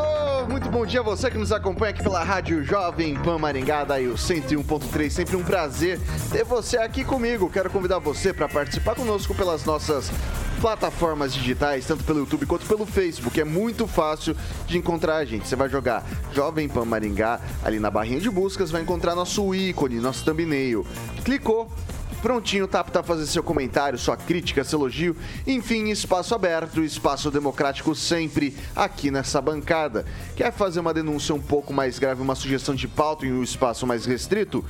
muito bom dia a você que nos acompanha aqui pela Rádio Jovem Pan Maringá, daí o 101.3. Sempre um prazer ter você aqui comigo. Quero convidar você para participar conosco pelas nossas plataformas digitais, tanto pelo YouTube quanto pelo Facebook. É muito fácil de encontrar a gente. Você vai jogar Jovem Pan Maringá ali na barrinha de buscas, vai encontrar nosso ícone, nosso thumbnail. Clicou, prontinho, tá para fazer seu comentário, sua crítica, seu elogio. Enfim, espaço aberto, espaço democrático sempre aqui nessa bancada. Quer fazer uma denúncia um pouco mais grave, uma sugestão de pauta em um espaço mais restrito?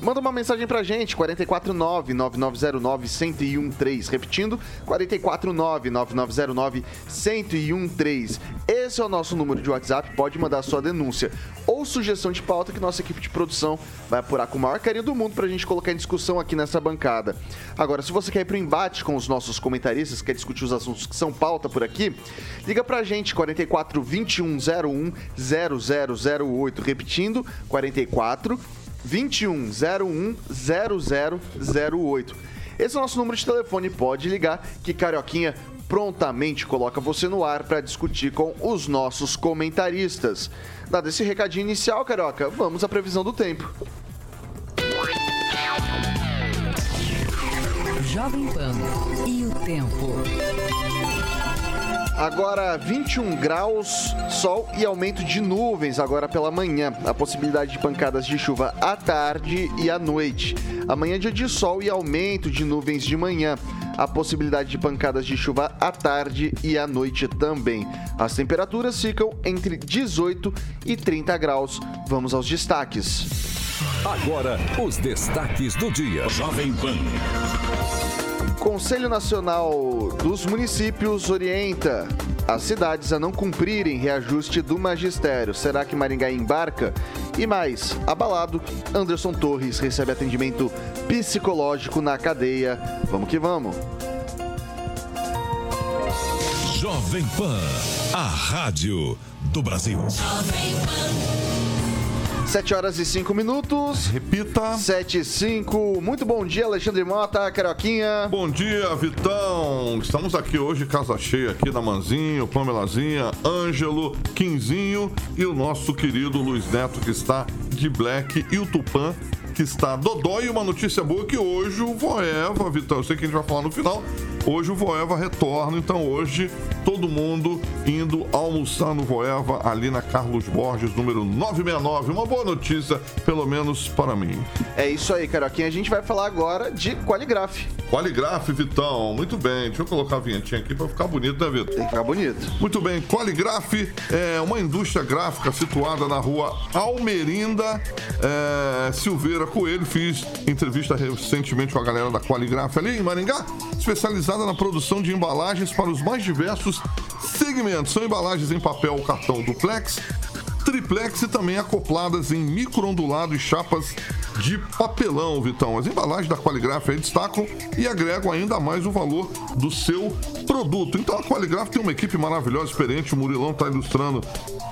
Manda uma mensagem pra gente, 449-9909-1013. Repetindo, 449-9909-1013. Esse é o nosso número de WhatsApp, pode mandar sua denúncia ou sugestão de pauta que nossa equipe de produção vai apurar com o maior carinho do mundo pra gente colocar em discussão aqui nessa bancada. Agora, se você quer ir pro embate com os nossos comentaristas, quer discutir os assuntos que são pauta por aqui, liga pra gente, 44 2101 0008. Repetindo, 44 2101 0008. Esse é o nosso número de telefone, pode ligar que Carioquinha prontamente coloca você no ar para discutir com os nossos comentaristas. Dado esse recadinho inicial, Carioca, vamos à previsão do tempo. Jovem Pan e o tempo. Agora 21 graus, sol e aumento de nuvens agora pela manhã. A possibilidade de pancadas de chuva à tarde e à noite. Amanhã dia de sol e aumento de nuvens de manhã. A possibilidade de pancadas de chuva à tarde e à noite também. As temperaturas ficam entre 18 e 30 graus. Vamos aos destaques. Agora, os destaques do dia. Jovem Pan. Conselho Nacional dos Municípios orienta as cidades a não cumprirem reajuste do magistério. Será que Maringá embarca? E mais, abalado, Anderson Torres recebe atendimento psicológico na cadeia. Vamos que vamos. Jovem Pan, a rádio do Brasil. 7 horas e 5 minutos. Repita. 7 e 5. Muito bom dia, Alexandre Mota, Caroquinha. Bom dia, Vitão. Estamos aqui hoje, casa cheia aqui da Manzinho, Pamelazinha, Ângelo, Quinzinho e o nosso querido Luiz Neto que está de black e o Tupã que está dodó e uma notícia boa que hoje o Voeva, Vitão, eu sei que a gente vai falar no final, hoje o Voeva retorna, então hoje todo mundo indo almoçar no Voeva ali na Carlos Borges, número 969. Uma boa notícia, pelo menos para mim. É isso aí, Caroquinha. A gente vai falar agora de Qualigraf. Qualigraf, Vitão, muito bem. Deixa eu colocar a vinhetinha aqui para ficar bonito, né, Vitor? Tem que ficar bonito. Muito bem, Qualigraf é uma indústria gráfica situada na rua Almerinda é, Silveira Coelho. Fiz entrevista recentemente com a galera da Qualigraf ali em Maringá, especializada na produção de embalagens para os mais diversos segmentos. São embalagens em papel cartão duplex, triplex e também acopladas em microondulado e chapas de papelão, Vitão. As embalagens da Qualigraf aí destacam e agregam ainda mais o valor do seu produto. Então a Qualigraf tem uma equipe maravilhosa, experiente. O Murilão está ilustrando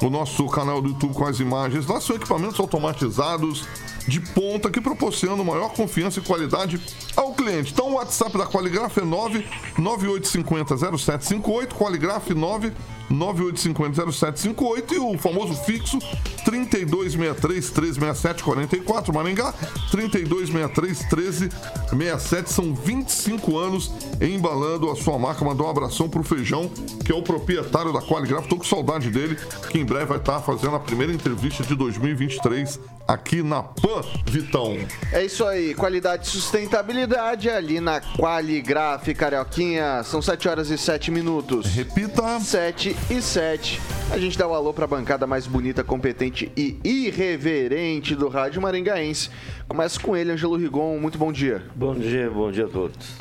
o nosso canal do YouTube com as imagens. Lá são equipamentos automatizados de ponta que proporcionam maior confiança e qualidade ao cliente. Então o WhatsApp da Qualigraf é 998500758, Qualigraf 9 98500758 e o famoso fixo 3263-1367-44 Maringá 3263-1367 são 25 anos embalando a sua marca mandou um abração pro Feijão que é o proprietário da Qualigraf tô com saudade dele que em breve vai estar fazendo a primeira entrevista de 2023 aqui na PAN, Vitão. É isso aí, qualidade e sustentabilidade ali na Qualigraf, Carioquinha. São 7 horas e 7 minutos. Repita. 7 e 7. A gente dá o alô pra bancada mais bonita, competente e irreverente do rádio maringaense. Começa com ele, Angelo Rigon. Muito bom dia. Bom dia, bom dia a todos.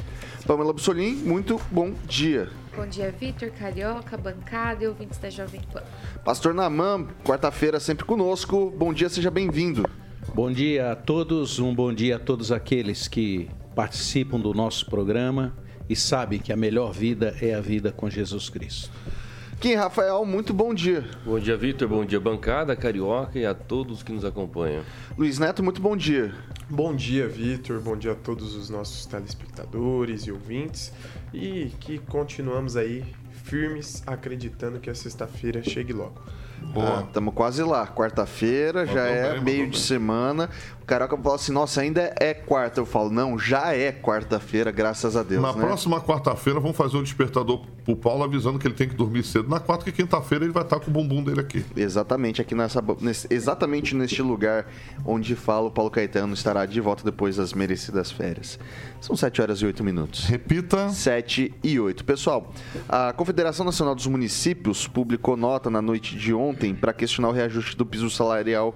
Pamela Bussolim, muito bom dia. Bom dia, Vitor, Carioca, bancada e ouvintes da Jovem Pan. Pastor Namam, quarta-feira sempre conosco. Bom dia, seja bem-vindo. Bom dia a todos, um bom dia a todos aqueles que participam do nosso programa e sabem que a melhor vida é a vida com Jesus Cristo. Kim Rafael, muito bom dia. Bom dia, Vitor. Bom dia, bancada, carioca e a todos que nos acompanham. Luiz Neto, muito bom dia. Bom dia, Vitor. Bom dia a todos os nossos telespectadores e ouvintes. E que continuamos aí firmes, acreditando que a sexta-feira chegue logo. Estamos quase lá. Quarta-feira, já é bem, meio de semana. O Carioca fala assim: nossa, ainda é quarta. Eu falo: não, já é quarta-feira, graças a Deus. Na né? próxima quarta-feira, vamos fazer um despertador pro Paulo avisando que ele tem que dormir cedo. Na quarta e quinta-feira, ele vai estar com o bumbum dele aqui. Exatamente aqui nessa, nesse- exatamente neste lugar onde fala o Paulo Caetano estará de volta depois das merecidas férias. São 7 horas e 8 minutos. Repita. 7 e 8. Pessoal, a Confederação Nacional dos Municípios publicou nota na noite de ontem para questionar o reajuste do piso salarial.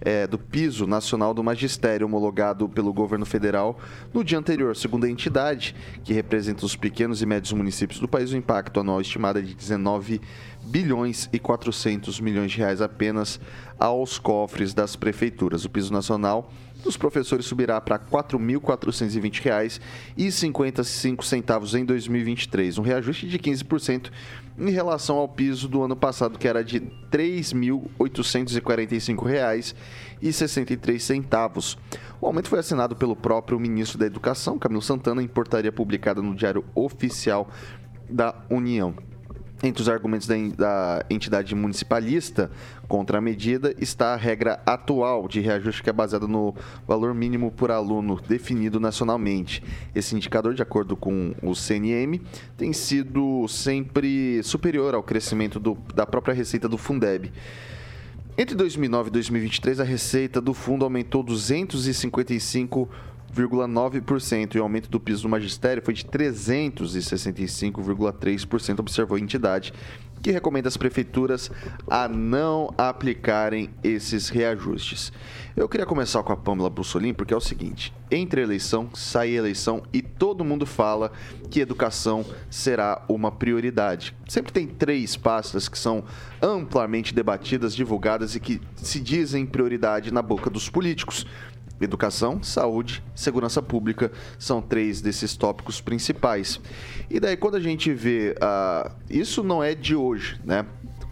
é, do piso nacional do magistério homologado pelo governo federal no dia anterior. Segundo a entidade, que representa os pequenos e médios municípios do país, o impacto anual estimado é de 19 bilhões e 400 milhões de reais apenas aos cofres das prefeituras. O piso nacional dos professores subirá para R$ 4.420 e 55 centavos em 2023, um reajuste de 15% em relação ao piso do ano passado, que era de 3.845 reais e 63 centavos. O aumento foi assinado pelo próprio ministro da Educação, Camilo Santana, em portaria publicada no Diário Oficial da União. Entre os argumentos da, en- da entidade municipalista contra a medida está a regra atual de reajuste que é baseada no valor mínimo por aluno definido nacionalmente. Esse indicador, de acordo com o CNM, tem sido sempre superior ao crescimento do- da própria receita do Fundeb. Entre 2009 e 2023, a receita do fundo aumentou 255,9% e o aumento do piso do magistério foi de 365,3%, observou a entidade, que recomenda às prefeituras a não aplicarem esses reajustes. Eu queria começar com a Pamela Bussolini, porque é o seguinte: entre eleição, sai eleição e todo mundo fala que educação será uma prioridade. Sempre tem três pastas que são amplamente debatidas, divulgadas e que se dizem prioridade na boca dos políticos. Educação, saúde, segurança pública são três desses tópicos principais. E daí, quando a gente vê. ah, isso não é de hoje, né?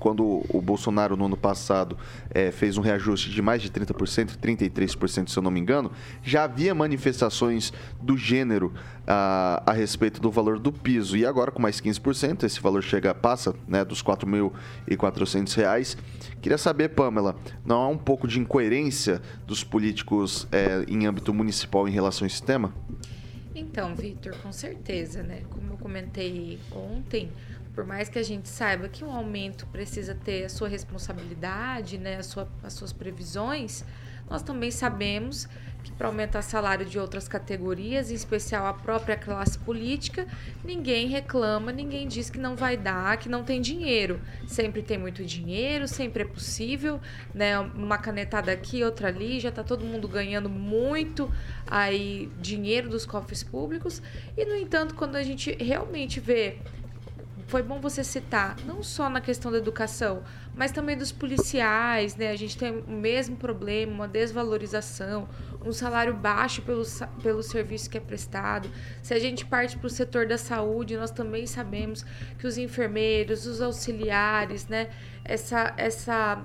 Quando o Bolsonaro, no ano passado, eh, fez um reajuste de mais de 30%, 33%, se eu não me engano, já havia manifestações do gênero ah, a respeito do valor do piso. E agora, com mais 15%, esse valor chega, passa né, dos 4.400 reais. Queria saber, Pamela, não há um pouco de incoerência dos políticos eh, em âmbito municipal em relação a esse tema? Então, Vitor, com certeza, né? Como eu comentei ontem, por mais que a gente saiba que um aumento precisa ter a sua responsabilidade, né, a sua, as suas previsões, nós também sabemos que para aumentar salário de outras categorias, em especial a própria classe política, ninguém reclama, ninguém diz que não vai dar, que não tem dinheiro. Sempre tem muito dinheiro, sempre é possível, né? Uma canetada aqui, outra ali, já está todo mundo ganhando muito aí dinheiro dos cofres públicos. E no entanto, quando a gente realmente vê foi bom você citar, não só na questão da educação, mas também dos policiais, né? A gente tem o mesmo problema, uma desvalorização, um salário baixo pelo, pelo serviço que é prestado. Se a gente parte para o setor da saúde, nós também sabemos que os enfermeiros, os auxiliares, né? Essa, essa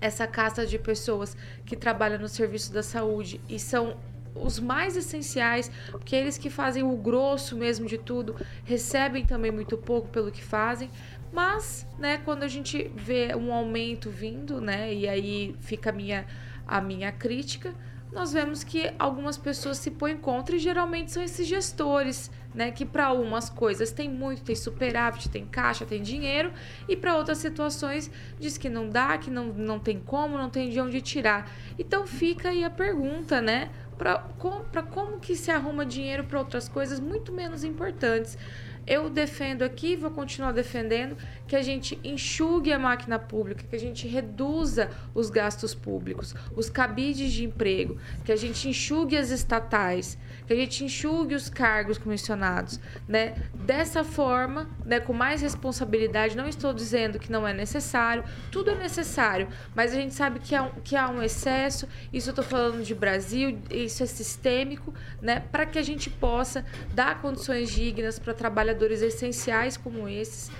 essa casta de pessoas que trabalham no serviço da saúde e são os mais essenciais, porque eles que fazem o grosso mesmo de tudo, recebem também muito pouco pelo que fazem. Mas, né, quando a gente vê um aumento vindo, né, e aí fica a minha, a minha crítica, nós vemos que algumas pessoas se põem contra e geralmente são esses gestores, né, que para umas coisas tem muito, tem superávit, tem caixa, tem dinheiro, e para outras situações diz que não dá, que não, não tem como, não tem de onde tirar. Então fica aí a pergunta, né, para como que se arruma dinheiro para outras coisas muito menos importantes. Eu defendo aqui, vou continuar defendendo, que a gente enxugue a máquina pública, que a gente reduza os gastos públicos, os cabides de emprego, que a gente enxugue as estatais, que a gente enxugue os cargos comissionados, né? Dessa forma, né, com mais responsabilidade, não estou dizendo que não é necessário, tudo é necessário, mas a gente sabe que há um, que há um excesso, isso eu estou falando de Brasil, isso é sistêmico, né, para que a gente possa dar condições dignas para trabalhadores essenciais como esses,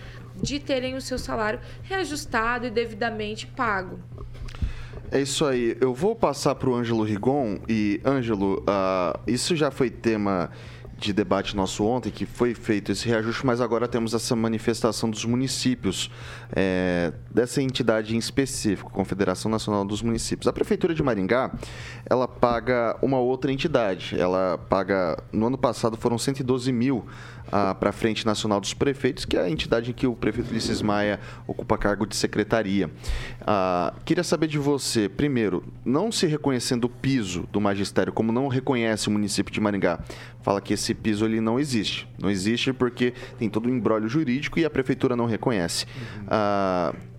de terem o seu salário reajustado e devidamente pago. É isso aí. Eu vou passar para o Ângelo Rigon. E, Ângelo, uh, isso já foi tema de debate nosso ontem, que foi feito esse reajuste, mas agora temos essa manifestação dos municípios, é, dessa entidade em específico, Confederação Nacional dos Municípios. A Prefeitura de Maringá, ela paga uma outra entidade. Ela paga, no ano passado foram 112 mil para a Frente Nacional dos Prefeitos, que é a entidade em que o prefeito Ulisses Maia ocupa cargo de secretaria. Ah, queria saber de você, primeiro, não se reconhecendo o piso do magistério, como não reconhece o município de Maringá, fala que esse piso ele não existe. Não existe porque tem todo um embrólio jurídico e a prefeitura não reconhece. Uhum. Ah,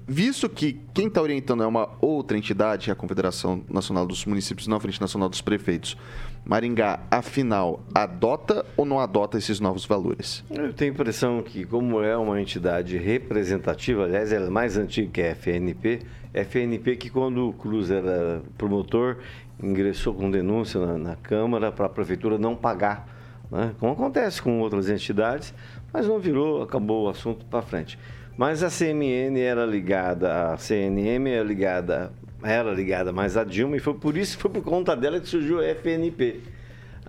visto que quem está orientando é uma outra entidade, é a Confederação Nacional dos Municípios, não a Frente Nacional dos Prefeitos, Maringá, afinal, adota ou não adota esses novos valores? Eu tenho a impressão que, como é uma entidade representativa, aliás, ela é mais antiga que a FNP, FNP que quando o Cruz era promotor, ingressou com denúncia na, na Câmara para a Prefeitura não pagar, né? como acontece com outras entidades, mas não virou, acabou o assunto para frente. Mas a CMN era ligada, a CNM era ligada, era ligada mais a Dilma e foi por isso, foi por conta dela que surgiu a FNP,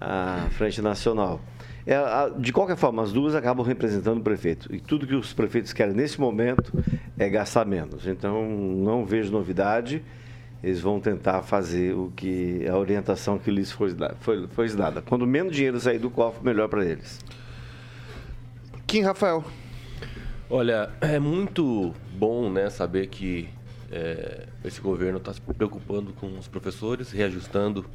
a Frente Nacional. É, de qualquer forma, as duas acabam representando o prefeito. E tudo que os prefeitos querem nesse momento é gastar menos. Então, não vejo novidade. Eles vão tentar fazer o que a orientação que lhes foi, foi, foi dada. Quando menos dinheiro sair do cofre, melhor para eles. Kim Rafael. Olha, é muito bom né, saber que é, esse governo está se preocupando com os professores, reajustando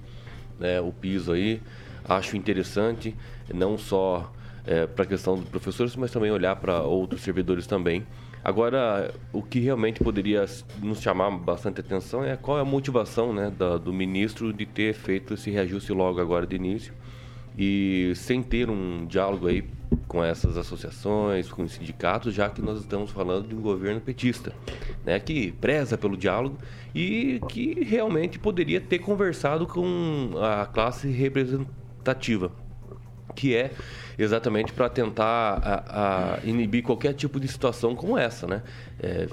né, o piso aí. Acho interessante, não só é, para a questão dos professores, mas também olhar para outros servidores também. Agora, o que realmente poderia nos chamar bastante atenção é qual é a motivação né, da, do ministro de ter feito esse reajuste logo agora de início e sem ter um diálogo aí com essas associações, com os sindicatos, já que nós estamos falando de um governo petista, né, que preza pelo diálogo e que realmente poderia ter conversado com a classe representativa, que é exatamente para tentar a, a inibir qualquer tipo de situação como essa, né? É,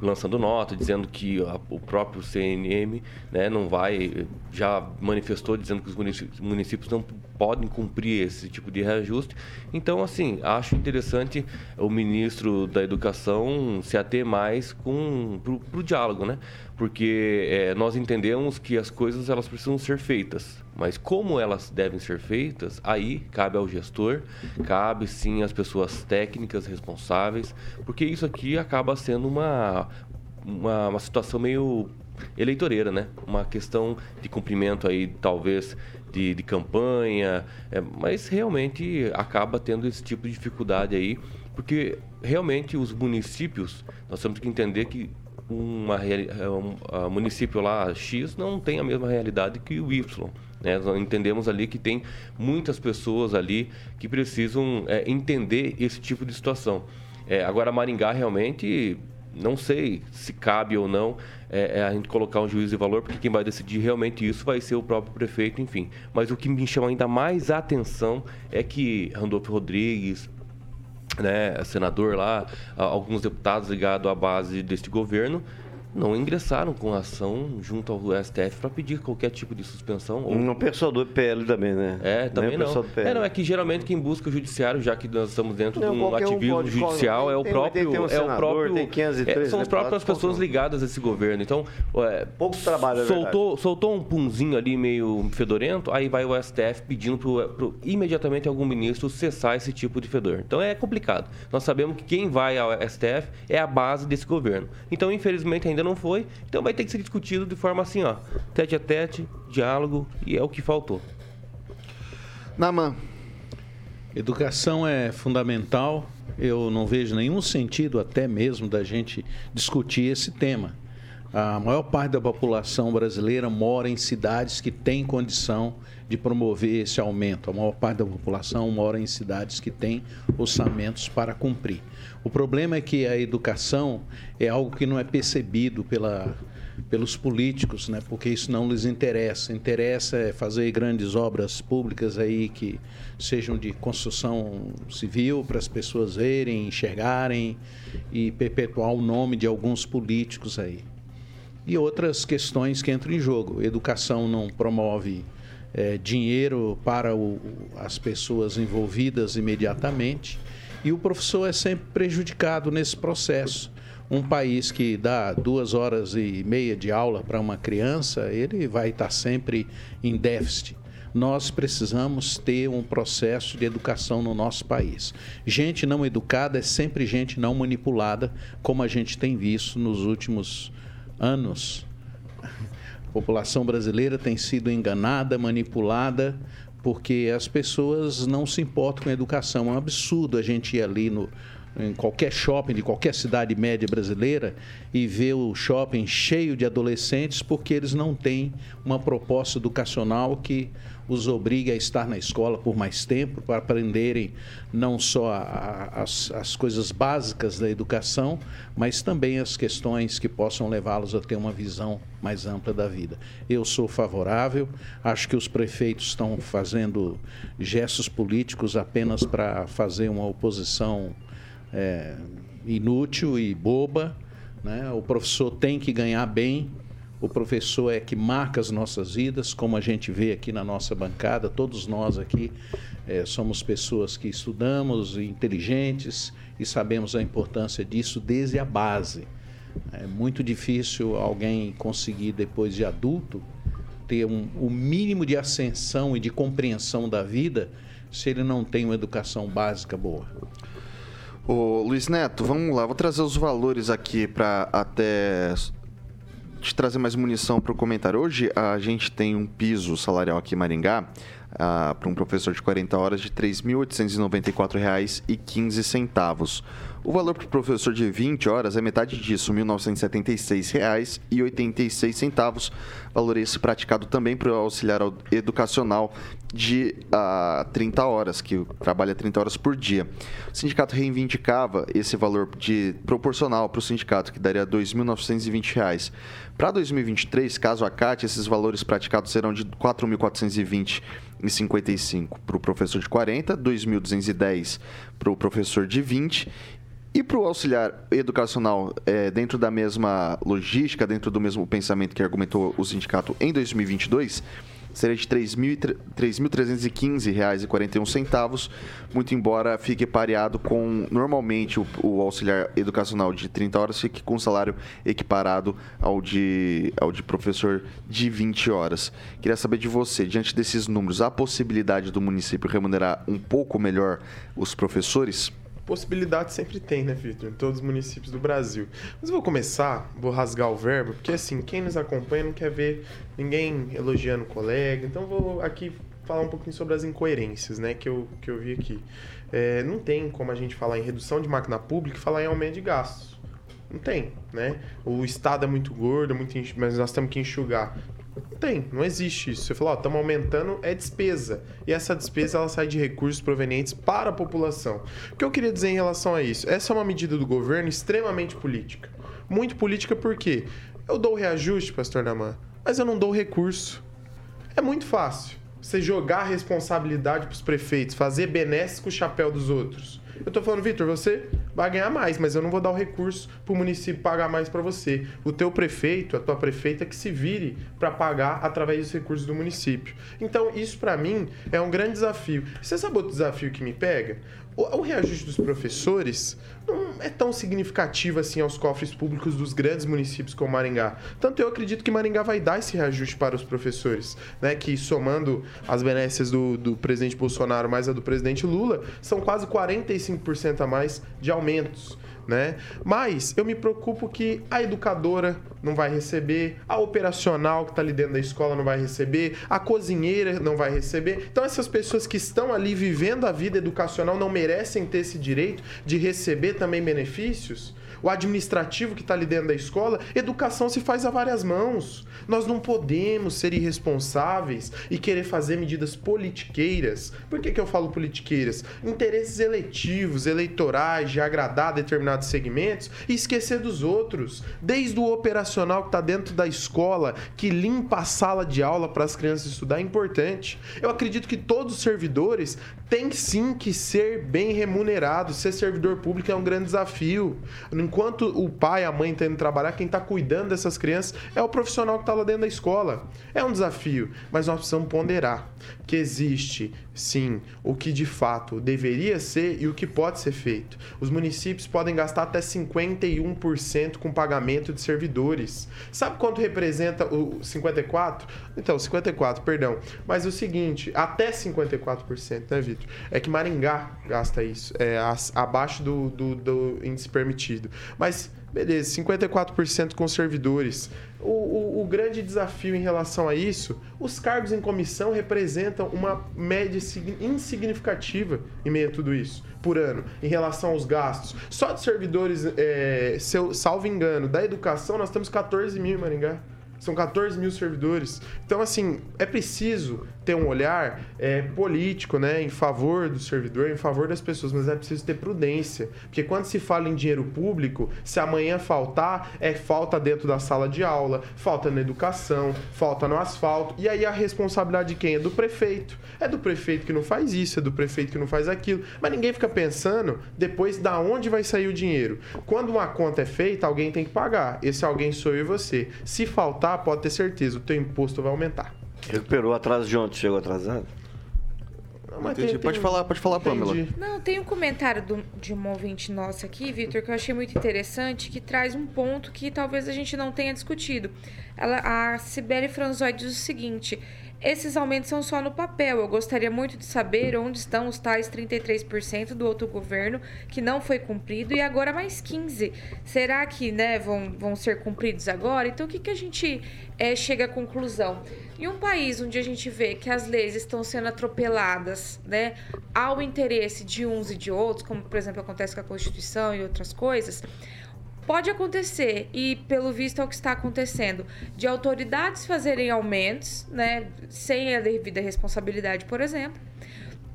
lançando nota, dizendo que a, o próprio CNM né, não vai, já manifestou dizendo que os municípios, não podem cumprir esse tipo de reajuste. Então, assim, acho interessante o ministro da Educação se ater mais para o diálogo, né? Porque é, nós entendemos que as coisas elas precisam ser feitas, mas como elas devem ser feitas, aí cabe ao gestor, cabe sim às pessoas técnicas responsáveis, porque isso aqui acaba sendo uma, uma, uma situação meio eleitoreira, né? Uma questão de cumprimento aí, talvez, de, de campanha, é, mas realmente acaba tendo esse tipo de dificuldade aí, porque realmente os municípios, nós temos que entender que uma, é, um, município lá X não tem a mesma realidade que o Y. Né? Nós entendemos ali que tem muitas pessoas ali que precisam é, entender esse tipo de situação. É, agora, Maringá realmente não sei se cabe ou não é, é, a gente colocar um juízo de valor, porque quem vai decidir realmente isso vai ser o próprio prefeito, enfim. Mas o que me chama ainda mais a atenção é que Randolfo Rodrigues, né, senador lá, alguns deputados ligados à base deste governo, não ingressaram com ação junto ao STF para pedir qualquer tipo de suspensão. Ou... Não pessoal do PL também, né? É, também não. não. É, não, é que geralmente quem busca o judiciário, já que nós estamos dentro não, de um ativismo um judicial, é o próprio. Tem, um é o próprio. Tem 513, é, são as próprias pessoas ligadas a esse governo. Então, é, pouco trabalho, é soltou, soltou um punzinho ali meio fedorento, aí vai o STF pedindo pro, pro, imediatamente algum ministro cessar esse tipo de fedor. Então é complicado. Nós sabemos que quem vai ao STF é a base desse governo. Então, infelizmente, ainda não foi. Então vai ter que ser discutido de forma assim, ó, tete a tete, diálogo, e é o que faltou. Naman. Educação é fundamental. Eu não vejo nenhum sentido, até mesmo, da gente discutir esse tema. A maior parte da população brasileira mora em cidades que têm condição de promover esse aumento. A maior parte da população mora em cidades que têm orçamentos para cumprir. O problema é que a educação é algo que não é percebido pela, pelos políticos, né? porque isso não lhes interessa. Interessa é fazer grandes obras públicas aí que sejam de construção civil para as pessoas verem, enxergarem e perpetuar o nome de alguns políticos aí. E outras questões que entram em jogo. Educação não promove é, dinheiro para o, as pessoas envolvidas imediatamente e o professor é sempre prejudicado nesse processo um país que dá duas horas e meia de aula para uma criança, ele vai estar sempre em déficit. Nós precisamos ter um processo de educação no nosso país. Gente não educada é sempre gente não manipulada, como a gente tem visto nos últimos anos. A população brasileira tem sido enganada, manipulada, porque as pessoas não se importam com a educação. É um absurdo a gente ir ali no, em qualquer shopping de qualquer cidade média brasileira e ver o shopping cheio de adolescentes porque eles não têm uma proposta educacional que os obrigue a estar na escola por mais tempo para aprenderem não só a, a, as, as coisas básicas da educação, mas também as questões que possam levá-los a ter uma visão mais ampla da vida. Eu sou favorável, acho que os prefeitos estão fazendo gestos políticos apenas para fazer uma oposição é, inútil e boba. Né? O professor tem que ganhar bem. O professor é que marca as nossas vidas, como a gente vê aqui na nossa bancada. Todos nós aqui é, somos pessoas que estudamos, inteligentes e sabemos a importância disso desde a base. É muito difícil alguém conseguir, depois de adulto, ter um, o mínimo de ascensão e de compreensão da vida se ele não tem uma educação básica boa. Ô, Luiz Neto, vamos lá. Vou trazer os valores aqui para até te trazer mais munição para o comentário. Hoje a gente tem um piso salarial aqui em Maringá uh, para um professor de 40 horas de R$ 3.894,15. O valor para o professor de 20 horas é metade disso, R$ 1.976,86. Valor esse praticado também para o auxiliar educacional de uh, 30 horas, que trabalha 30 horas por dia. O sindicato reivindicava esse valor de proporcional para o sindicato, que daria R$ 2.920. Para 2023, caso acate, esses valores praticados serão de R$ 4.420,55 para o professor de 40, R$ 2.210 para o professor de 20 e para o auxiliar educacional, é, dentro da mesma logística, dentro do mesmo pensamento que argumentou o sindicato em 2022, seria de R$ 3.315,41, muito embora fique pareado com, normalmente, o, o, auxiliar educacional de 30 horas fique com salário equiparado ao de, ao de professor de 20 horas. Queria saber de você, diante desses números, há possibilidade do município remunerar um pouco melhor os professores? Possibilidade sempre tem, né, Vitor? Em todos os municípios do Brasil. Mas vou começar, vou rasgar o verbo, porque assim, quem nos acompanha não quer ver ninguém elogiando o colega. Então vou aqui falar um pouquinho sobre as incoerências, né, que eu, que eu vi aqui. É, não tem como a gente falar em redução de máquina pública e falar em aumento de gastos. Não tem, né? O Estado é muito gordo, é muito mas nós temos que enxugar. Tem, não existe isso. Você falou, ó, estamos aumentando, é despesa. E essa despesa ela sai de recursos provenientes para a população. O que eu queria dizer em relação a isso? Essa é uma medida do governo extremamente política. Muito política porque eu dou reajuste, pastor Naman, mas eu não dou recurso. É muito fácil você jogar a responsabilidade para os prefeitos, fazer benesses com o chapéu dos outros. Eu tô falando, Vitor, você vai ganhar mais, mas eu não vou dar o recurso para o município pagar mais para você. O teu prefeito, a tua prefeita que se vire para pagar através dos recursos do município. Então, isso para mim é um grande desafio. Você sabe outro desafio que me pega? O, reajuste dos professores não é tão significativo assim aos cofres públicos dos grandes municípios como Maringá. Tanto eu acredito que Maringá vai dar esse reajuste para os professores, né? Que somando as benécias do, do presidente Bolsonaro mais a do presidente Lula, são quase 45% a mais de aumentos. Né? Mas eu me preocupo que a educadora não vai receber, a operacional que está ali dentro da escola não vai receber, a cozinheira não vai receber. Então, essas pessoas que estão ali vivendo a vida educacional não merecem ter esse direito de receber também benefícios? o administrativo que está ali dentro da escola, educação se faz a várias mãos. Nós não podemos ser irresponsáveis e querer fazer medidas politiqueiras. Por que, que eu falo politiqueiras? Interesses eletivos, eleitorais, de agradar determinados segmentos e esquecer dos outros. Desde o operacional que está dentro da escola, que limpa a sala de aula para as crianças estudar, é importante. Eu acredito que todos os servidores têm sim que ser bem remunerados. Ser servidor público é um grande desafio enquanto o pai, a mãe estão indo trabalhar, quem está cuidando dessas crianças é o profissional que está lá dentro da escola. É um desafio, mas nós precisamos ponderar que existe, sim, o que de fato deveria ser e o que pode ser feito. Os municípios podem gastar até 51% com pagamento de servidores. Sabe quanto representa o 54? Então, 54, perdão. Mas o seguinte, até 54%, né, Vitor? É que Maringá gasta isso, é abaixo do, do, do índice permitido. Mas Beleza, 54% com servidores. O, o, o, grande desafio em relação a isso, os cargos em comissão representam uma média insignificativa em meio a tudo isso, por ano, em relação aos gastos. Só de servidores, é, salvo engano, da educação, nós temos 14 mil em Maringá. São 14 mil servidores. Então, assim, é preciso ter um olhar é, político, né, em favor do servidor, em favor das pessoas, mas é preciso ter prudência. Porque quando se fala em dinheiro público, se amanhã faltar, é falta dentro da sala de aula, falta na educação, falta no asfalto. E aí a responsabilidade de quem? É do prefeito. É do prefeito que não faz isso, é do prefeito que não faz aquilo. Mas ninguém fica pensando depois da onde vai sair o dinheiro. Quando uma conta é feita, alguém tem que pagar. Esse alguém sou eu e você. Se faltar, pode ter certeza, o teu imposto vai aumentar. Recuperou atraso de ontem, chegou atrasado? Não, Entendi. Tem, pode falar, pode falar, Pamela. Não, tem um comentário do, de uma ouvinte nossa aqui, Vitor, que eu achei muito interessante, que traz um ponto que talvez a gente não tenha discutido. Ela, a Sibeli Franzói diz o seguinte: esses aumentos são só no papel. Eu gostaria muito de saber onde estão os tais 33% do outro governo que não foi cumprido e agora mais 15%. Será que né, vão, vão ser cumpridos agora? Então, o que, que a gente é, chega à conclusão? Em um país onde a gente vê que as leis estão sendo atropeladas né, ao interesse de uns e de outros, como, por exemplo, acontece com a Constituição e outras coisas, Pode acontecer, e pelo visto é o que está acontecendo, de autoridades fazerem aumentos, né, sem a devida responsabilidade, por exemplo,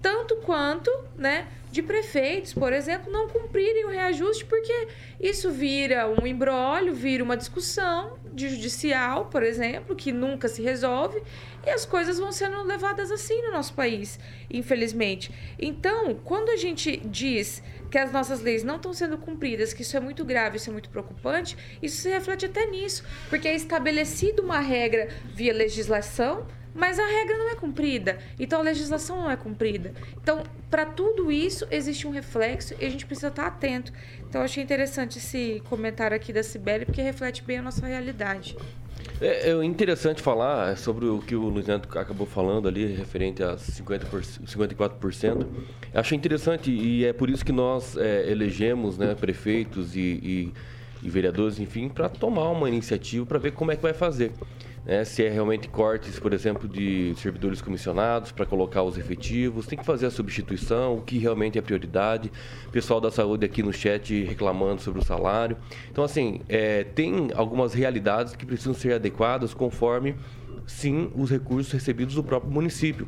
tanto quanto, né, de prefeitos, por exemplo, não cumprirem o reajuste, porque isso vira um embrólio, vira uma discussão de judicial, por exemplo, que nunca se resolve, e as coisas vão sendo levadas assim no nosso país, infelizmente. Então, quando a gente diz que as nossas leis não estão sendo cumpridas, que isso é muito grave, isso é muito preocupante, isso se reflete até nisso, porque é estabelecida uma regra via legislação, mas a regra não é cumprida, então a legislação não é cumprida. Então, para tudo isso, existe um reflexo e a gente precisa estar atento. Então, achei interessante esse comentário aqui da Sibeli, porque reflete bem a nossa realidade. É, é interessante falar sobre o que o Luiz Neto acabou falando ali, referente a 50%, 54%. Achei interessante e é por isso que nós é, elegemos né, prefeitos e, e, e vereadores, enfim, para tomar uma iniciativa para ver como é que vai fazer né, se é realmente cortes, por exemplo, de servidores comissionados para colocar os efetivos, tem que fazer a substituição, o que realmente é prioridade. Pessoal da saúde aqui no chat reclamando sobre o salário. Então, assim, é, tem algumas realidades que precisam ser adequadas conforme, sim, os recursos recebidos do próprio município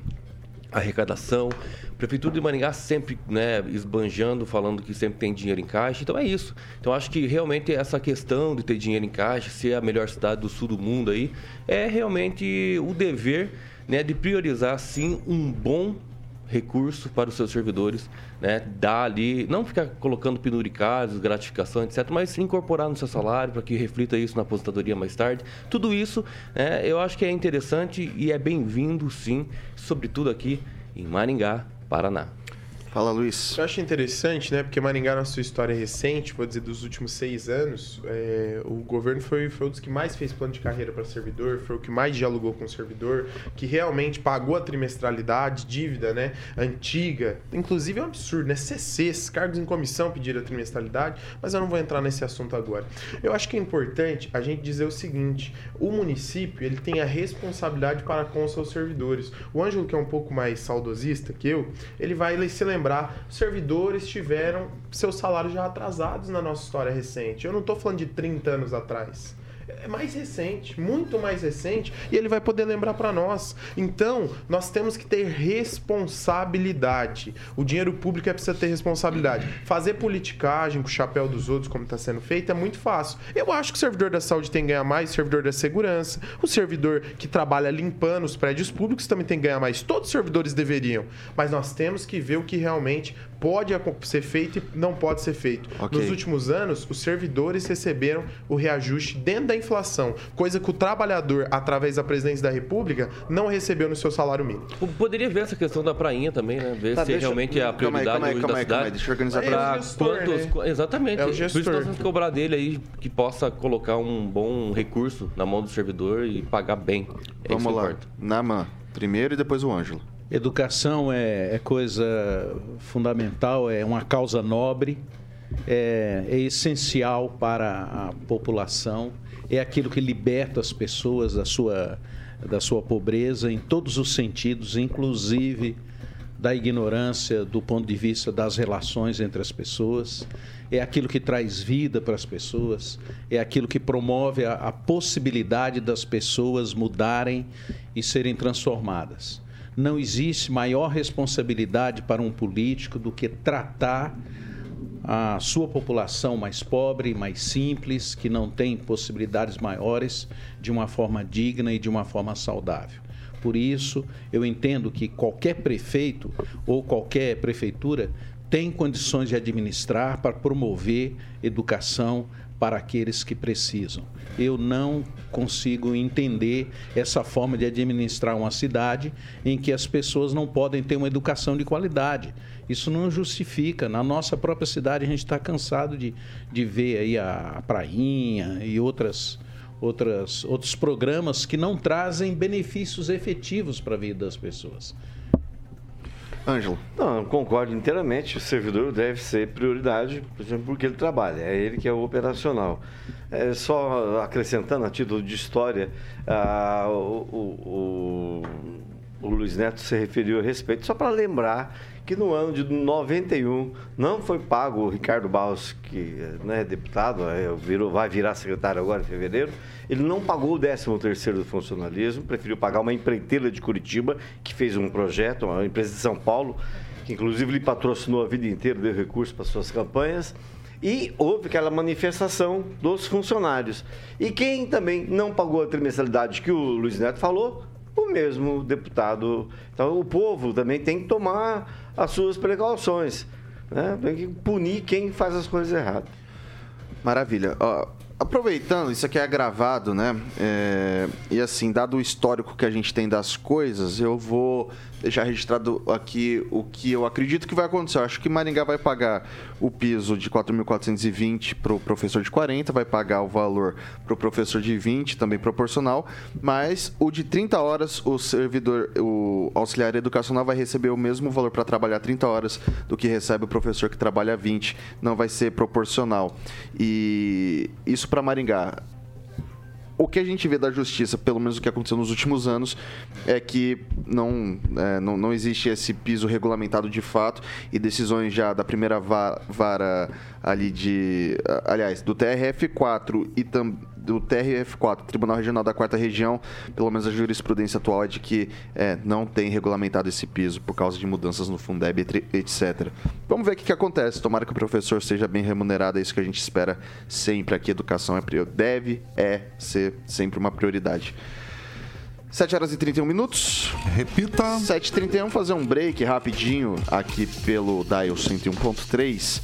arrecadação. Prefeitura de Maringá sempre né, esbanjando, falando que sempre tem dinheiro em caixa. Então é isso. Então acho que realmente essa questão de ter dinheiro em caixa, ser a melhor cidade do sul do mundo aí, é realmente o dever né, de priorizar sim um bom recurso para os seus servidores, né? Dar ali, não ficar colocando penuricados, gratificação, etc., mas incorporar no seu salário para que reflita isso na aposentadoria mais tarde. Tudo isso, né, eu acho que é interessante e é bem-vindo, sim, sobretudo aqui em Maringá, Paraná. Fala, Luiz. Eu acho interessante, né? Porque Maringá, na sua história recente, vou dizer, dos últimos seis anos, é, o governo foi, foi um dos que mais fez plano de carreira para servidor, foi o que mais dialogou com o servidor, que realmente pagou a trimestralidade, dívida, né? Antiga. Inclusive é um absurdo, né? CCs, cargos em comissão pediram a trimestralidade, mas eu não vou entrar nesse assunto agora. Eu acho que é importante a gente dizer o seguinte: o município ele tem a responsabilidade para com os seus servidores. O Ângelo, que é um pouco mais saudosista que eu, ele vai se lembrar lembrar, servidores tiveram seus salários já atrasados na nossa história recente. Eu não estou falando de 30 anos atrás é mais recente, muito mais recente, e ele vai poder lembrar para nós. Então, nós temos que ter responsabilidade. O dinheiro público é precisa ter responsabilidade. Fazer politicagem com o chapéu dos outros, como está sendo feito, é muito fácil. Eu acho que o servidor da saúde tem que ganhar mais, o servidor da segurança, o servidor que trabalha limpando os prédios públicos também tem que ganhar mais. Todos os servidores deveriam, mas nós temos que ver o que realmente pode ser feito e não pode ser feito. Okay. Nos últimos anos, os servidores receberam o reajuste dentro da inflação, coisa que o trabalhador, através da presidência da República, não recebeu no seu salário mínimo. Poderia ver essa questão da prainha também, né? Ver tá, se deixa... realmente é a prioridade calma aí, calma aí, calma aí, Deixa eu organizar pra... É quantos... Né? Exatamente. É o gestor. Por isso nós temos que cobrar dele aí que possa colocar um bom recurso na mão do servidor e pagar bem. É Vamos lá. Naman, primeiro e depois o Ângelo. Educação é, é coisa fundamental, é uma causa nobre, é, é essencial para a população, é aquilo que liberta as pessoas da sua, da sua pobreza em todos os sentidos, inclusive da ignorância do ponto de vista das relações entre as pessoas, é aquilo que traz vida para as pessoas, é aquilo que promove a, a possibilidade das pessoas mudarem e serem transformadas. Não existe maior responsabilidade para um político do que tratar a sua população mais pobre, mais simples, que não tem possibilidades maiores, de uma forma digna e de uma forma saudável. Por isso, eu entendo que qualquer prefeito ou qualquer prefeitura tem condições de administrar para promover educação para aqueles que precisam. Eu não consigo entender essa forma de administrar uma cidade em que as pessoas não podem ter uma educação de qualidade. Isso não justifica. Na nossa própria cidade, a gente está cansado de, de ver aí a, prainha e outras, outras, outros programas que não trazem benefícios efetivos para a vida das pessoas. Ângelo. Não, concordo inteiramente. O servidor deve ser prioridade, por exemplo, porque ele trabalha, é ele que é o operacional. É, só acrescentando a título de história, ah, o, o, o, o Luiz Neto se referiu a respeito, só para lembrar que no ano de 91 não foi pago o Ricardo Barros, que né, é deputado, é, virou, vai virar secretário agora em fevereiro, ele não pagou o 13 terceiro do funcionalismo, preferiu pagar uma empreiteira de Curitiba, que fez um projeto, uma empresa de São Paulo, que inclusive lhe patrocinou a vida inteira, deu recursos para suas campanhas, e houve aquela manifestação dos funcionários. E quem também não pagou a trimestralidade que o Luiz Neto falou o mesmo deputado. Então, o povo também tem que tomar as suas precauções. Né? Tem que punir quem faz as coisas erradas. Maravilha. Ó, aproveitando, isso aqui é gravado, né? É, e assim, dado o histórico que a gente tem das coisas, eu vou deixar registrado aqui o que eu acredito que vai acontecer. Eu acho que Maringá vai pagar o piso de 4.420 para o professor de 40, vai pagar o valor para o professor de 20, também proporcional, mas o de 30 horas, o servidor, o auxiliar educacional vai receber o mesmo valor para trabalhar 30 horas do que recebe o professor que trabalha 20, não vai ser proporcional. E isso para Maringá o que a gente vê da justiça, pelo menos o que aconteceu nos últimos anos, é que não, é, não, não existe esse piso regulamentado de fato e decisões já da primeira vara ali de. Aliás, do TRF4 e também do TRF4, Tribunal Regional da Quarta Região, pelo menos a jurisprudência atual é de que é, não tem regulamentado esse piso por causa de mudanças no Fundeb, etc. Vamos ver o que, que acontece. Tomara que o professor seja bem remunerado, é isso que a gente espera sempre aqui. Educação é deve, é ser sempre uma prioridade. 7 horas e 31 minutos. Repita. 7h31, fazer um break rapidinho aqui pelo Dial 101.3.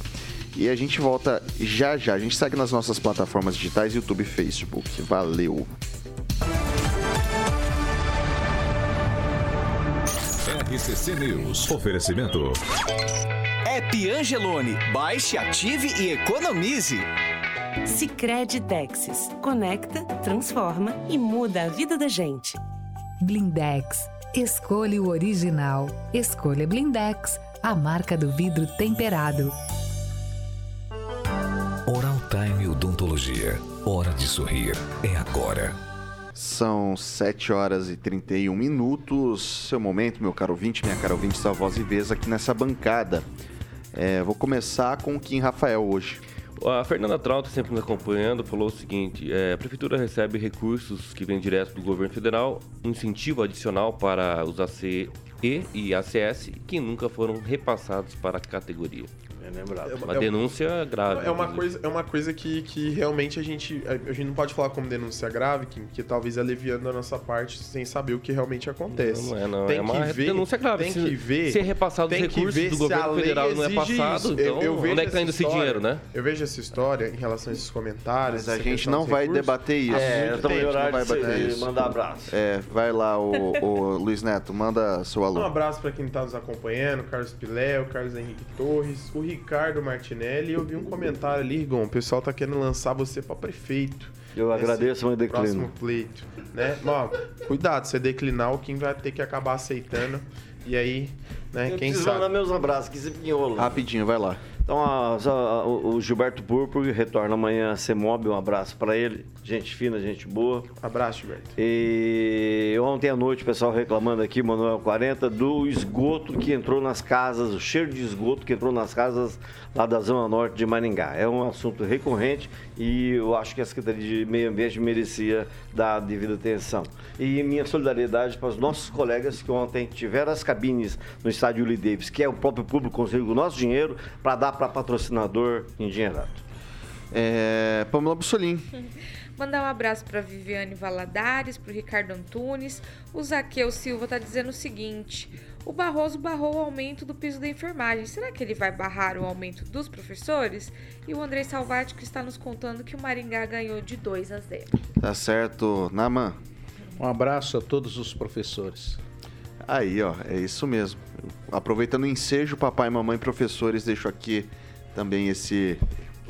E a gente volta já já. A gente segue nas nossas plataformas digitais, YouTube e Facebook. Valeu! RCC News. Oferecimento. App Angelone. Baixe, ative e economize. Sicredi Texas. Conecta, transforma e muda a vida da gente. Blindex. Escolha o original. Escolha Blindex, a marca do vidro temperado. Odontologia. Hora de sorrir. É agora. São 7 horas e 31 minutos. Seu momento, meu caro ouvinte, minha cara ouvinte, sua voz e vez aqui nessa bancada. É, vou começar com o Kim Rafael hoje. A Fernanda Trauta, sempre nos acompanhando, falou o seguinte: é, a Prefeitura recebe recursos que vêm direto do governo federal, um incentivo adicional para os ACE e ACS que nunca foram repassados para a categoria. É lembrado. Uma denúncia grave. É uma inclusive. coisa, é uma coisa que, que realmente a gente, a gente não pode falar como denúncia grave, que, que talvez aliviando a nossa parte sem saber o que realmente acontece. Não é, não. Tem é uma que ver, denúncia grave. Tem Se- que ver. Se é repassado os recursos ver do se a governo federal não é passado, isso. então Eu- eu vejo onde é que essa tá indo esse história- dinheiro, né? Eu vejo essa história em relação a esses comentários. Mas a gente não vai recursos. debater isso. É, tempo, horário não vai de bater de isso. mandar abraço. É, vai lá, o, o Luiz Neto, manda seu Um alô. abraço para quem está nos acompanhando, Carlos Pilé, o Carlos Henrique Torres, o Ricardo Martinelli. Eu vi um comentário ali, Rigon, o pessoal tá querendo lançar você para prefeito. Eu agradeço, mas declino. Próximo pleito, né? Ó, cuidado, você declinar, o Kim vai ter que acabar aceitando. E aí, né, Eu quem preciso sabe. mandar meus abraços, que sempre enrola. Rapidinho, vai lá. Então, a- a- o Gilberto Púrpura retorna amanhã a CEMOB, um abraço para ele. Gente fina, gente boa. Abraço, Gilberto. E ontem à noite o pessoal reclamando aqui, Manuel 40, do esgoto que entrou nas casas, o cheiro de esgoto que entrou nas casas lá da Zona Norte de Maringá. É um assunto recorrente e eu acho que a Secretaria de Meio Ambiente merecia dar a devida atenção. E minha solidariedade para os nossos colegas que ontem tiveram as cabines no estádio Willie Davis, que é o próprio público conseguiu o nosso dinheiro para dar para patrocinador endinheirado. É, Pamela Bussolim. Mandar um abraço para Viviane Valadares, para o Ricardo Antunes. O Zaqueu Silva tá dizendo o seguinte: o Barroso barrou o aumento do piso da enfermagem. Será que ele vai barrar o aumento dos professores? E o Andrei Salvati que está nos contando que o Maringá ganhou de 2 a 0. Tá certo, Naman. Um abraço a todos os professores. Aí, ó, é isso mesmo. Aproveitando o ensejo, papai, mamãe, professores, deixo aqui também esse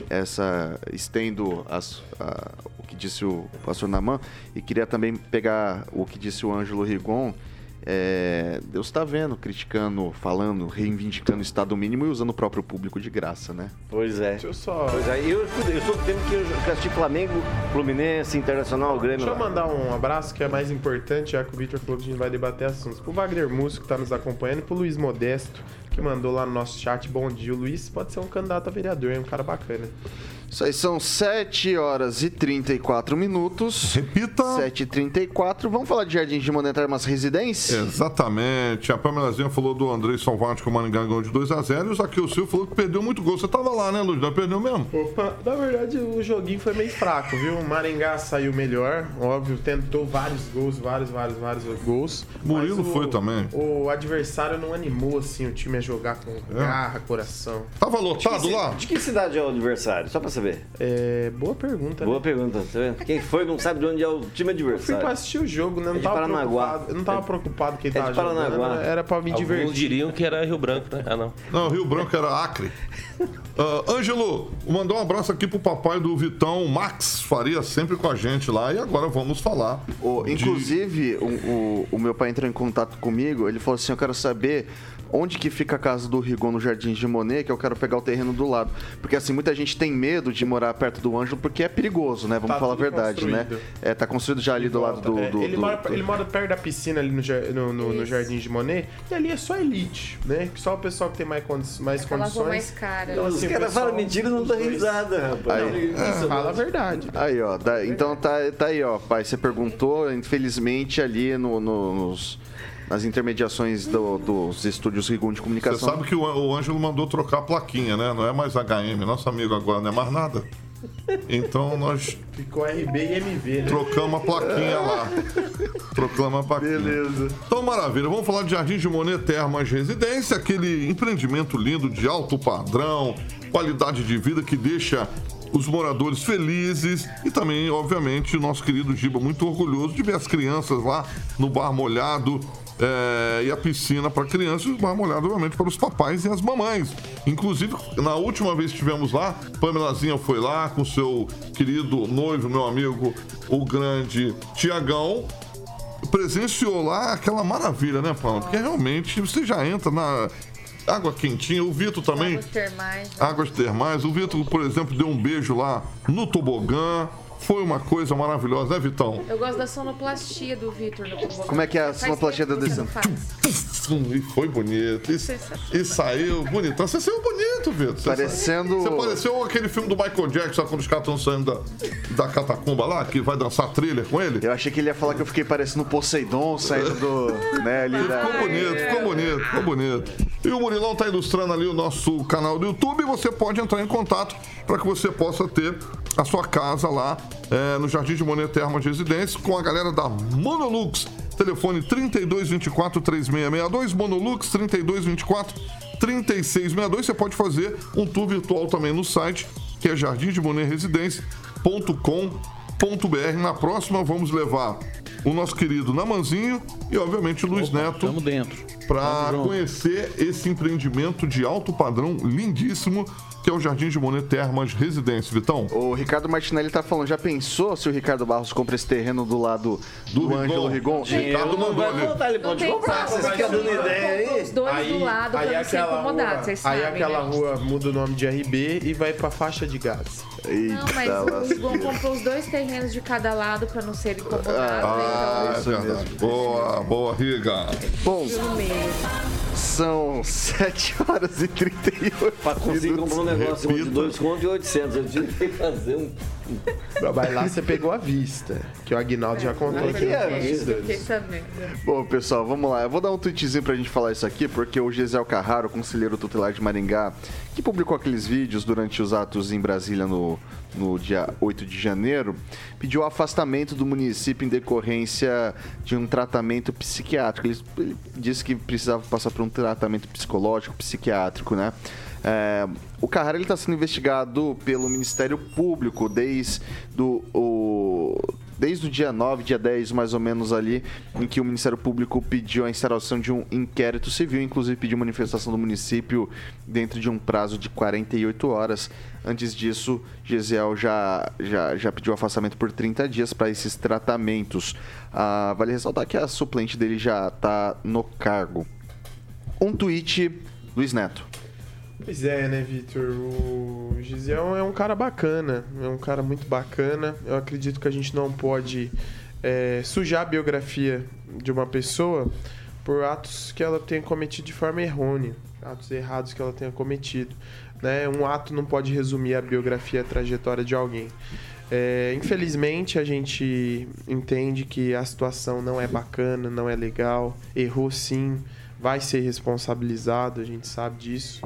essa estendo as- a- que disse o pastor Naman e queria também pegar o que disse o Ângelo Rigon. É, Deus está vendo, criticando, falando, reivindicando o Estado mínimo e usando o próprio público de graça, né? Pois é. Deixa eu só. Pois é, eu, eu sou do tempo que eu assisti Flamengo, Fluminense, Internacional, Grêmio. Deixa eu mandar um abraço que é mais importante, já que o Victor falou que a gente vai debater assuntos. Pro Wagner Músico que tá nos acompanhando e pro Luiz Modesto, que mandou lá no nosso chat. Bom dia, o Luiz pode ser um candidato a vereador, é um cara bacana. Isso aí são 7 horas e 34 minutos. Repita. 7 e 34 Vamos falar de Jardim de Monetário, umas residências? Exatamente. A Pamelazinha falou do Andrei Salvati que o Maringá ganhou de 2x0 e o Zaqueu Silva falou que perdeu muito gol. Você tava lá, né, Luiz? Não perdeu mesmo? Opa, na verdade o joguinho foi meio fraco, viu? O Maringá saiu melhor, óbvio, tentou vários gols, vários, vários, vários gols. Murilo o- foi também. O adversário não animou assim o time a jogar com garra, coração. Tava lotado lá? De que cidade é o adversário? Só pra saber. É, boa pergunta. Boa né? pergunta, tá vendo? Quem foi não sabe de onde é o time Eu fui adversário. pra assistir o jogo, né? Não É de tava Paranaguá. preocupado. Eu não tava preocupado quem É de tava jogando. Paranaguá. Era pra me Alguns divertir. diriam que era Rio Branco, né? Ah, não. Não, Rio Branco era Acre. Ah, Ângelo, mandou um abraço aqui pro papai do Vitão, Max Faria, sempre com a gente lá. E agora vamos falar. O- de- inclusive, o, o- o meu pai entrou em contato comigo, ele falou assim, eu quero saber onde que fica a casa do Rigon no Jardim de Monet, que eu quero pegar o terreno do lado. Porque assim, muita gente tem medo de morar perto do Ângelo, porque é perigoso, né? Vamos Tá falar a verdade, né? construído. É, tá construído já ali do lado do... É, do- ele, do- mora, do- ele mora perto da piscina ali no, no, no- no Isso. Jardim de Monet, e ali é só elite, né? Só o pessoal que tem mais, condi mais Aquela condições. mais cara. Então, Os assim, o caras falam mentira e não dá os risada, rapaz. Aí. É, fala a verdade. Aí, ó. tá- então tá, tá aí, ó, pai. Você perguntou, infelizmente, ali no- no- nos, nas intermediações do- dos estúdios Rigon de Você comunicação. sabe que o, o Ângelo mandou trocar a plaquinha, né? Não é mais HM, nosso amigo agora não é mais nada. Então nós Ficou RB e MV, né? trocamos a plaquinha lá. Trocamos a plaquinha. Beleza. Então, maravilha. Vamos falar de Jardim de Monet Termas Residência, aquele empreendimento lindo de alto padrão, qualidade de vida que deixa os moradores felizes e também, obviamente, o nosso querido Giba muito orgulhoso de ver as crianças lá no bar molhado é, e a piscina para crianças e o mar molhado, obviamente, para os papais e as mamães. Inclusive, na última vez que estivemos lá, Pamelazinha foi lá com seu querido noivo, meu amigo, o grande Tiagão. Presenciou lá aquela maravilha, né, Pamela? Porque realmente você já entra na água quentinha. O Vitor também. Águas termais. né? Águas termais. O Vitor, por exemplo, deu um beijo lá no tobogã. Foi uma coisa maravilhosa, né, Vitão? Eu gosto da sonoplastia do Vitor. Como é que é a Faz sonoplastia da. Hum, E foi bonito. E, e saiu bonitão. Você saiu bonito, Vitor. Você Parecendo- Você pareceu aquele filme do Michael Jackson, quando os caras estão saindo da, da catacumba lá, que vai dançar thriller com ele? Eu achei que ele ia falar que eu fiquei parecendo Poseidon saindo do. né, ali da. Ficou bonito, ficou bonito, ficou bonito. E o Murilão tá ilustrando ali o nosso canal do YouTube e você pode entrar em contato para que você possa ter a sua casa lá é, no Jardim de Monet Termas Residência com a galera da Monolux. Telefone 3224 3662, Monolux 3224 3662. Você pode fazer um tour virtual também no site, que é jardimdemonetresidencia.com.br. Na próxima vamos levar o nosso querido Namanzinho e, obviamente, o Luiz Neto Estamos dentro. para conhecer esse empreendimento de alto padrão lindíssimo que é o Jardim de Monet Termas Residência, Vitão. O Ricardo Martinelli tá falando, já pensou se o Ricardo Barros compra esse terreno do lado do, Do Ângelo Rigon? Ricardo mandou ali. Ele Não pode tem comprar, como, você fica dando ideia aí. Os dois do lado pra não ser incomodado, vocês aí sabem, aquela né? rua muda o nome de RB e vai pra faixa de gás. Não, mas o Rigon comprou os dois terrenos de cada lado pra não ser incomodado. Ah, então, é verdade. Boa, boa, Riga. Bom. São 7 horas e 38 Pra conseguir comprar um negócio de Repito. dois contos e 800. Eu tive que fazer um. Mas lá você pegou a vista, que o Aguinaldo já contou aqui que é sabendo. Bom, pessoal, vamos lá. Eu vou dar um tweetzinho pra gente falar isso aqui, porque o Gisel Carraro, conselheiro tutelar de Maringá, que publicou aqueles vídeos durante os atos em Brasília no, no dia 8 de janeiro, pediu o afastamento do município em decorrência de um tratamento psiquiátrico. Ele, ele disse que precisava passar por um tratamento psicológico, psiquiátrico, né? É, o Carrara está sendo investigado pelo Ministério Público desde do, o, desde o dia 9, dia 10, mais ou menos ali, em que o Ministério Público pediu a instalação de um inquérito civil, inclusive pediu manifestação do município dentro de um prazo de 48 horas. Antes disso, Gesiel já, já, já pediu afastamento por 30 dias para esses tratamentos. Ah, vale ressaltar que a suplente dele já está no cargo. Um tweet, Luiz Neto. Pois é, né, Vitor? O Gisel é um cara bacana, é um cara muito bacana. Eu acredito que a gente não pode é, sujar a biografia de uma pessoa por atos que ela tenha cometido de forma errônea, atos errados que ela tenha cometido. Né? Um ato não pode resumir a biografia, a trajetória de alguém. É, infelizmente, a gente entende que a situação não é bacana, não é legal, errou sim, vai ser responsabilizado, a gente sabe disso.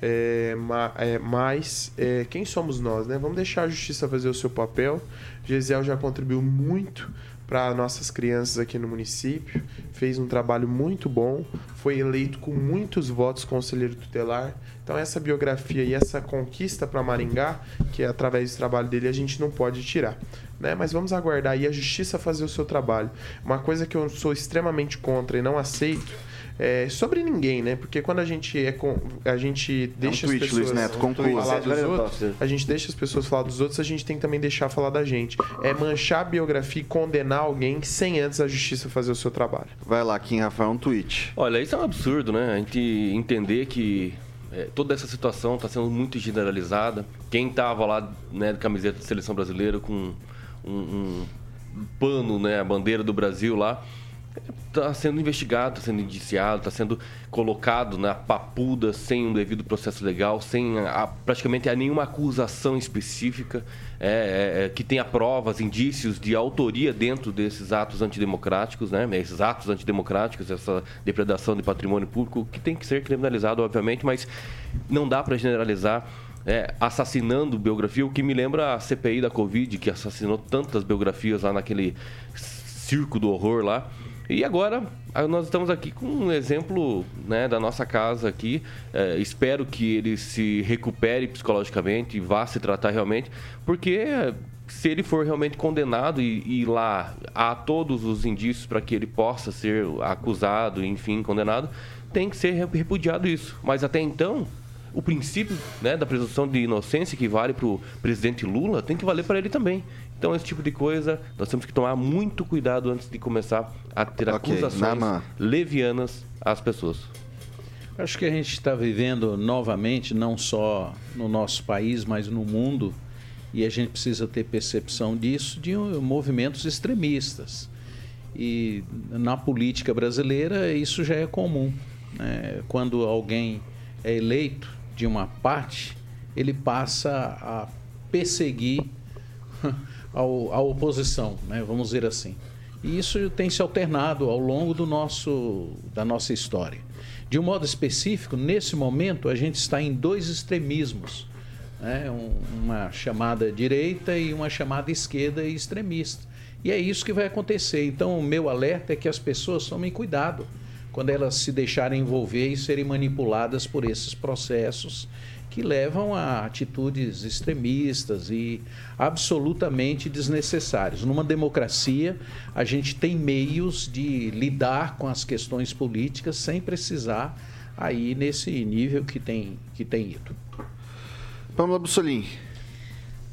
É, é, mas é, quem somos nós, né? Vamos deixar a justiça fazer o seu papel. Gesiel já contribuiu muito para nossas crianças aqui no município, fez um trabalho muito bom, foi eleito com muitos votos conselheiro tutelar. Então essa biografia e essa conquista para Maringá, que é através do trabalho dele, a gente não pode tirar. Né? Mas vamos aguardar aí a justiça fazer o seu trabalho. Uma coisa que eu sou extremamente contra e não aceito é sobre ninguém, né? Porque quando a gente é com, a gente deixa tweet, as pessoas Luiz Neto, conclua. falar dos outros, a gente deixa as pessoas falar dos outros, a gente tem que também deixar falar da gente. É manchar a biografia e condenar alguém sem antes a justiça fazer o seu trabalho. Vai lá, Kim Rafael, um tweet. Olha, isso é um absurdo, né? A gente entender que é, toda essa situação está sendo muito generalizada. Quem estava lá, né, de camiseta de seleção brasileira com um, um pano, né, a bandeira do Brasil lá, está sendo investigado, está sendo indiciado, está sendo colocado na papuda sem um devido processo legal, sem a- praticamente a nenhuma acusação específica é, é, é, que tenha provas, indícios de autoria dentro desses atos antidemocráticos, né? Esses atos antidemocráticos, essa depredação de patrimônio público, que tem que ser criminalizado, obviamente, mas não dá para generalizar é, assassinando biografia, o que me lembra a CPI da Covid, que assassinou tantas biografias lá naquele circo do horror lá. E agora nós estamos aqui com um exemplo né, da nossa casa aqui. É, espero que ele se recupere psicologicamente e vá se tratar realmente, porque se ele for realmente condenado e, e lá há todos os indícios para que ele possa ser acusado, enfim, condenado, tem que ser repudiado isso. Mas até então, o princípio né, da presunção de inocência que vale para o presidente Lula tem que valer para ele também. Então, esse tipo de coisa, nós temos que tomar muito cuidado antes de começar a ter Ok, acusações Nama. levianas às pessoas. Acho que a gente está vivendo novamente, não só no nosso país, mas no mundo, e a gente precisa ter percepção disso, de um- movimentos extremistas. E na política brasileira isso já é comum. né? Quando alguém é eleito de uma parte, ele passa a perseguir ao- a oposição, né? vamos dizer assim. E isso tem se alternado ao longo do nosso, da nossa história. De um modo específico, nesse momento, a gente está em dois extremismos. Né? Um- uma chamada direita e uma chamada esquerda e extremista. E é isso que vai acontecer. Então, o meu alerta é que as pessoas tomem cuidado quando elas se deixarem envolver e serem manipuladas por esses processos que levam a atitudes extremistas e absolutamente desnecessários. Numa democracia, a gente tem meios de lidar com as questões políticas sem precisar aí nesse nível que tem, que tem ido. Pamela Bussolini.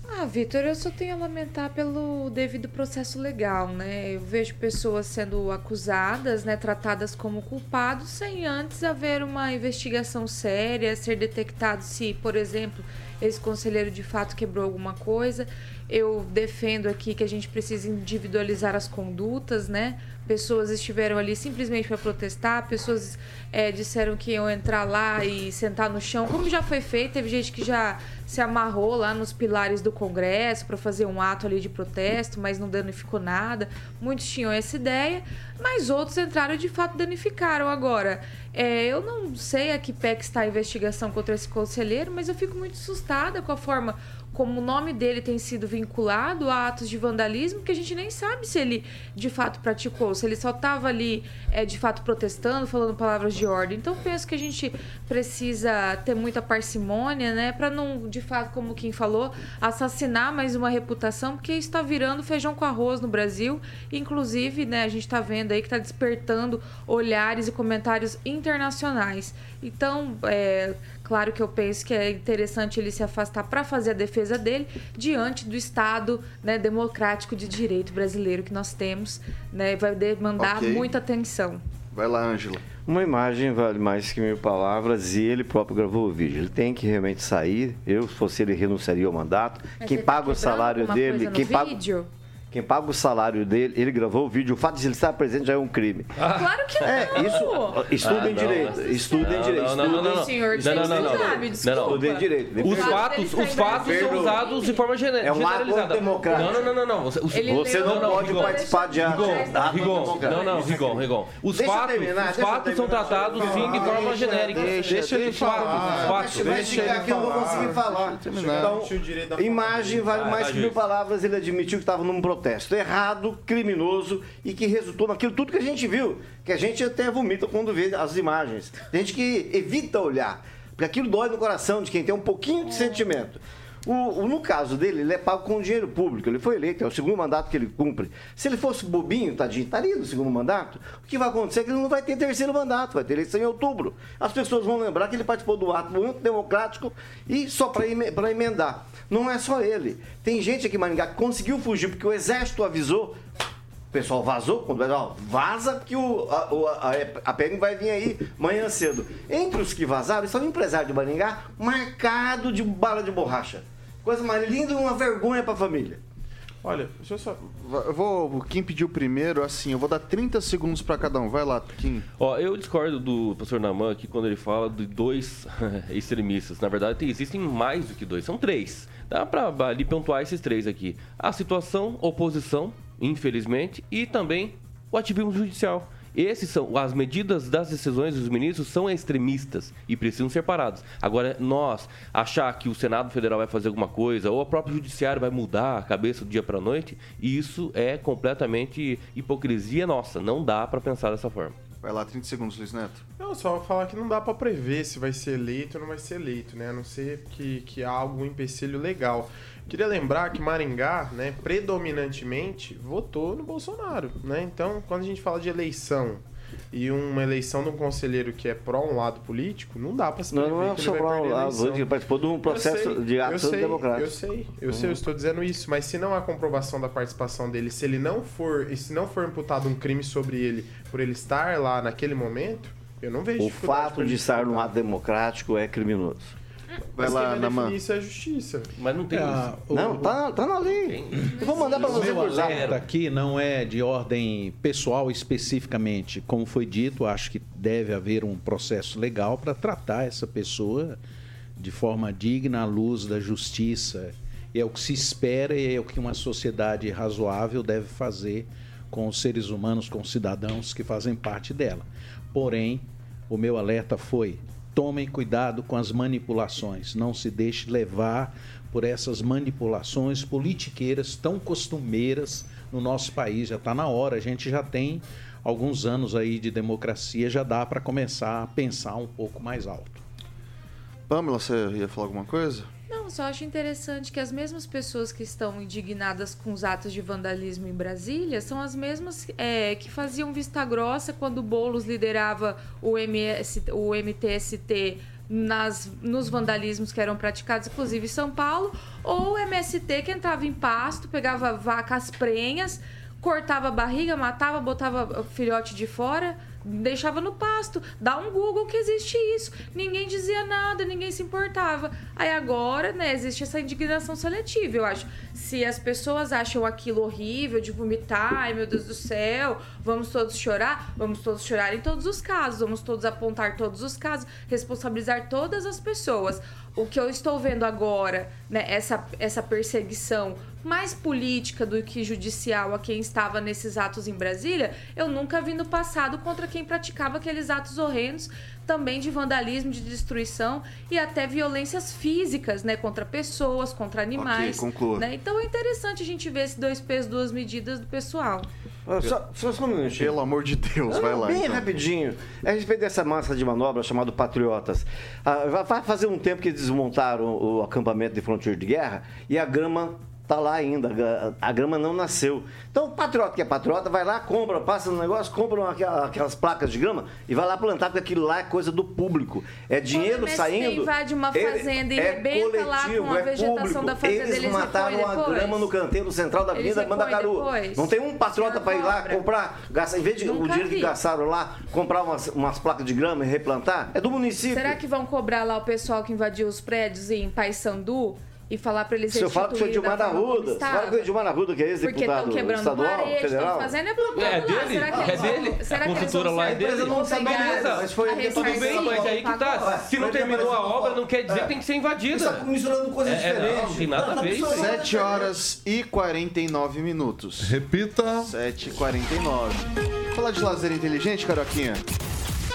Ah, Vitor, eu só tenho a lamentar pelo devido processo legal, né? Eu vejo pessoas sendo acusadas, né, tratadas como culpados, sem antes haver uma investigação séria, ser detectado se, por exemplo, esse conselheiro de fato quebrou alguma coisa. Eu defendo aqui que a gente precisa individualizar as condutas, né? Pessoas estiveram ali simplesmente para protestar, pessoas é, disseram que iam entrar lá e sentar no chão, como já foi feito. Teve gente que já se amarrou lá nos pilares do Congresso para fazer um ato ali de protesto, mas não danificou nada. Muitos tinham essa ideia, mas outros entraram e de fato danificaram. Agora, é, eu não sei a que pé que está a investigação contra esse conselheiro, mas eu fico muito assustada com a forma como o nome dele tem sido vinculado a atos de vandalismo, que a gente nem sabe se ele de fato praticou, se ele só estava ali é, de fato protestando, falando palavras de ordem. Então penso que a gente precisa ter muita parcimônia, né, para não, de fato, como quem falou, assassinar mais uma reputação, porque está virando feijão com arroz no Brasil. Inclusive, né, a gente está vendo aí que está despertando olhares e comentários internacionais. Então, é claro que eu penso que é interessante ele se afastar para fazer a defesa dele diante do Estado né, democrático de direito brasileiro que nós temos. Né, vai demandar Ok. muita atenção. Vai lá, Ângela. Uma imagem vale mais que mil palavras e ele próprio gravou o vídeo. Ele tem que realmente sair. Eu, se fosse ele, renunciaria ao mandato. Mas quem tá paga o salário dele, coisa no quem paga, vídeo? Quem paga o salário dele, ele gravou o vídeo. O fato de ele estar presente já é um crime. Claro que não! É, isso. Estuda Ah, direito. não. Estuda em Não, direito. não, não, não, não. Senhor Não, não, não, não. sabe, desculpa. Não, não. Estuda em direito. Os fatos, ele os fatos são usados de forma gene- É um ato generalizada. democrático. Não, não, não, não. Você, os- Ele Você leu- não, não, pode Rigon. participar de atos Rigon, atos Rigon, democráticos. não, não, Rigon, Rigon. Os Deixa fatos, terminar, os deixa fatos são tratados sim de forma genérica. deixa ele falar. fatos. Vai chegar aqui, eu não vou conseguir falar. Então, imagem vale Vai, mais vai, que mil palavras. Ele admitiu que estava num protesto errado, criminoso e que resultou naquilo tudo que a gente viu. Que a gente até vomita quando vê as imagens. Tem gente que evita olhar, porque aquilo dói no coração de quem tem um pouquinho de sentimento. O, o- no caso dele, ele é pago com dinheiro público. Ele foi eleito, é o segundo mandato que ele cumpre. Se ele fosse bobinho, tadinho, estaria no segundo mandato. O que vai acontecer é que ele não vai ter terceiro mandato, vai ter eleição em outubro. As pessoas vão lembrar que ele participou do ato antidemocrático e só para emendar. Não é só ele. Tem gente aqui em Maringá que conseguiu fugir porque o exército avisou. O pessoal vazou, quando ó, vaza que o, a, a, a PM vai vir aí amanhã cedo. Entre os que vazaram, estava um empresário de Maringá marcado de bala de borracha. Coisa mais linda e uma vergonha para a família. Olha, deixa eu só. Eu vou. Quem pediu primeiro, assim, eu vou dar 30 segundos pra cada um. Vai lá, Kim. Ó, eu discordo do professor Naman aqui quando ele fala de dois extremistas. Na verdade, tem- existem mais do que dois, são três. Dá pra ali pontuar esses três aqui. A situação, oposição, infelizmente, e também o ativismo judicial. Esses são as medidas das decisões dos ministros são extremistas e precisam ser parados. Agora nós achar que o Senado Federal vai fazer alguma coisa ou o próprio judiciário vai mudar a cabeça do dia para noite, isso é completamente hipocrisia nossa. Não dá para pensar dessa forma. Vai lá, 30 segundos, Luiz Neto. Não, só falar que não dá pra prever se vai ser eleito ou não vai ser eleito, né? A não ser que, que há algum empecilho legal. Queria lembrar que Maringá, né, predominantemente votou no Bolsonaro, né? Então, quando a gente fala de eleição e uma eleição de um conselheiro que é pró um lado político, não dá pra se Não, não é só para perder a lá, eleição. ele participou de um processo sei, de sei, democráticos. Eu sei, eu sei, eu estou dizendo isso, mas se não há comprovação da participação dele, se ele não for, e se não for imputado um crime sobre ele por ele estar lá naquele momento, eu não vejo O fato de estar num ato democrático é criminoso. Vai Mas lá, Naman. definir isso é a justiça. Mas não tem Ah, isso. o- Não, tá, tá na lei. Eu vou mandar para O você por zap. alerta aqui não é de ordem pessoal especificamente. Como foi dito, acho que deve haver um processo legal para tratar essa pessoa de forma digna à luz da justiça. É o que se espera e é o que uma sociedade razoável deve fazer com os seres humanos, com os cidadãos que fazem parte dela. Porém, o meu alerta foi: tomem cuidado com as manipulações, não se deixe levar por essas manipulações politiqueiras tão costumeiras no nosso país. Já está na hora, a gente já tem alguns anos aí de democracia, já dá para começar a pensar um pouco mais alto. Pamela, você ia falar alguma coisa? Não, só acho interessante que as mesmas pessoas que estão indignadas com os atos de vandalismo em Brasília são as mesmas é, que faziam vista grossa quando o Boulos liderava o, MS, o MTST nas, nos vandalismos que eram praticados, inclusive em São Paulo, ou o MST que entrava em pasto, pegava vacas prenhas, cortava a barriga, matava, botava filhote de fora, deixava no pasto. Dá um Google que existe isso. Ninguém dizia nada, ninguém se importava. Aí agora, né, existe essa indignação seletiva, eu acho. Se as pessoas acham aquilo horrível, de vomitar, ai meu Deus do céu, vamos todos chorar, vamos todos chorar em todos os casos, vamos todos apontar todos os casos, responsabilizar todas as pessoas. O que eu estou vendo agora, né, essa, essa perseguição mais política do que judicial a quem estava nesses atos em Brasília, eu nunca vi no passado contra quem praticava aqueles atos horrendos, também de vandalismo, de destruição e até violências físicas, né, contra pessoas, contra animais. conclua. né? Então é interessante a gente ver esse dois pesos, duas medidas do pessoal. Ah, Só, só, só um minutinho. Pelo amor de Deus, vai lá. Bem então. rapidinho. A respeito dessa massa de manobra chamada Patriotas. Ah, vai- fazer um tempo que eles desmontaram o acampamento de fronteira de guerra e a grama tá lá ainda. A- grama não nasceu. Então o patriota que é patriota vai lá, compra, passa no negócio, compra uma- aquela- aquelas placas de grama e vai lá plantar, porque aquilo lá é coisa do público. É dinheiro Quando o saindo. invade uma ele- fazenda e é rebenta lá coletivo, com a é vegetação público. da fazenda, eles eles mataram a grama no canteiro central da Avenida Mandacaru. depois? Não tem um patriota para ir lá comprar, gastar, em vez de o Nunca dinheiro que vi. gastaram lá, comprar umas, umas placas de grama e replantar, é do município. Será que vão cobrar lá o pessoal que invadiu os prédios em Paysandu e falar pra eles Se eu falo que foi Dilmar Arruda, se eu estava? falo que foi Dilmar Arruda, que é Porque ex-deputado estão quebrando estadual, parede, estão federal. fazendo é problema É lá. dele, Será que é dele. será A que eles construtora lá é dele. Não tá obrigados beleza, mas foi- tudo bem, mas aí que tá. Se não terminou a obra, não quer dizer que tem que ser invadida. Você tá misturando coisas É, é, diferentes. não tem nada a ver isso aí. 7 horas e 49 minutos. Repita. 7 e 49 Falar de lazer inteligente, Caroquinha?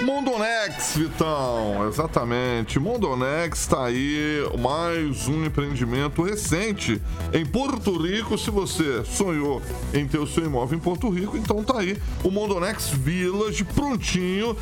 Mondonex, Vitão, exatamente. Mondonex tá aí, mais um empreendimento recente em Porto Rico. Se você sonhou em ter o seu imóvel em Porto Rico, então tá aí o Mondonex Village prontinho.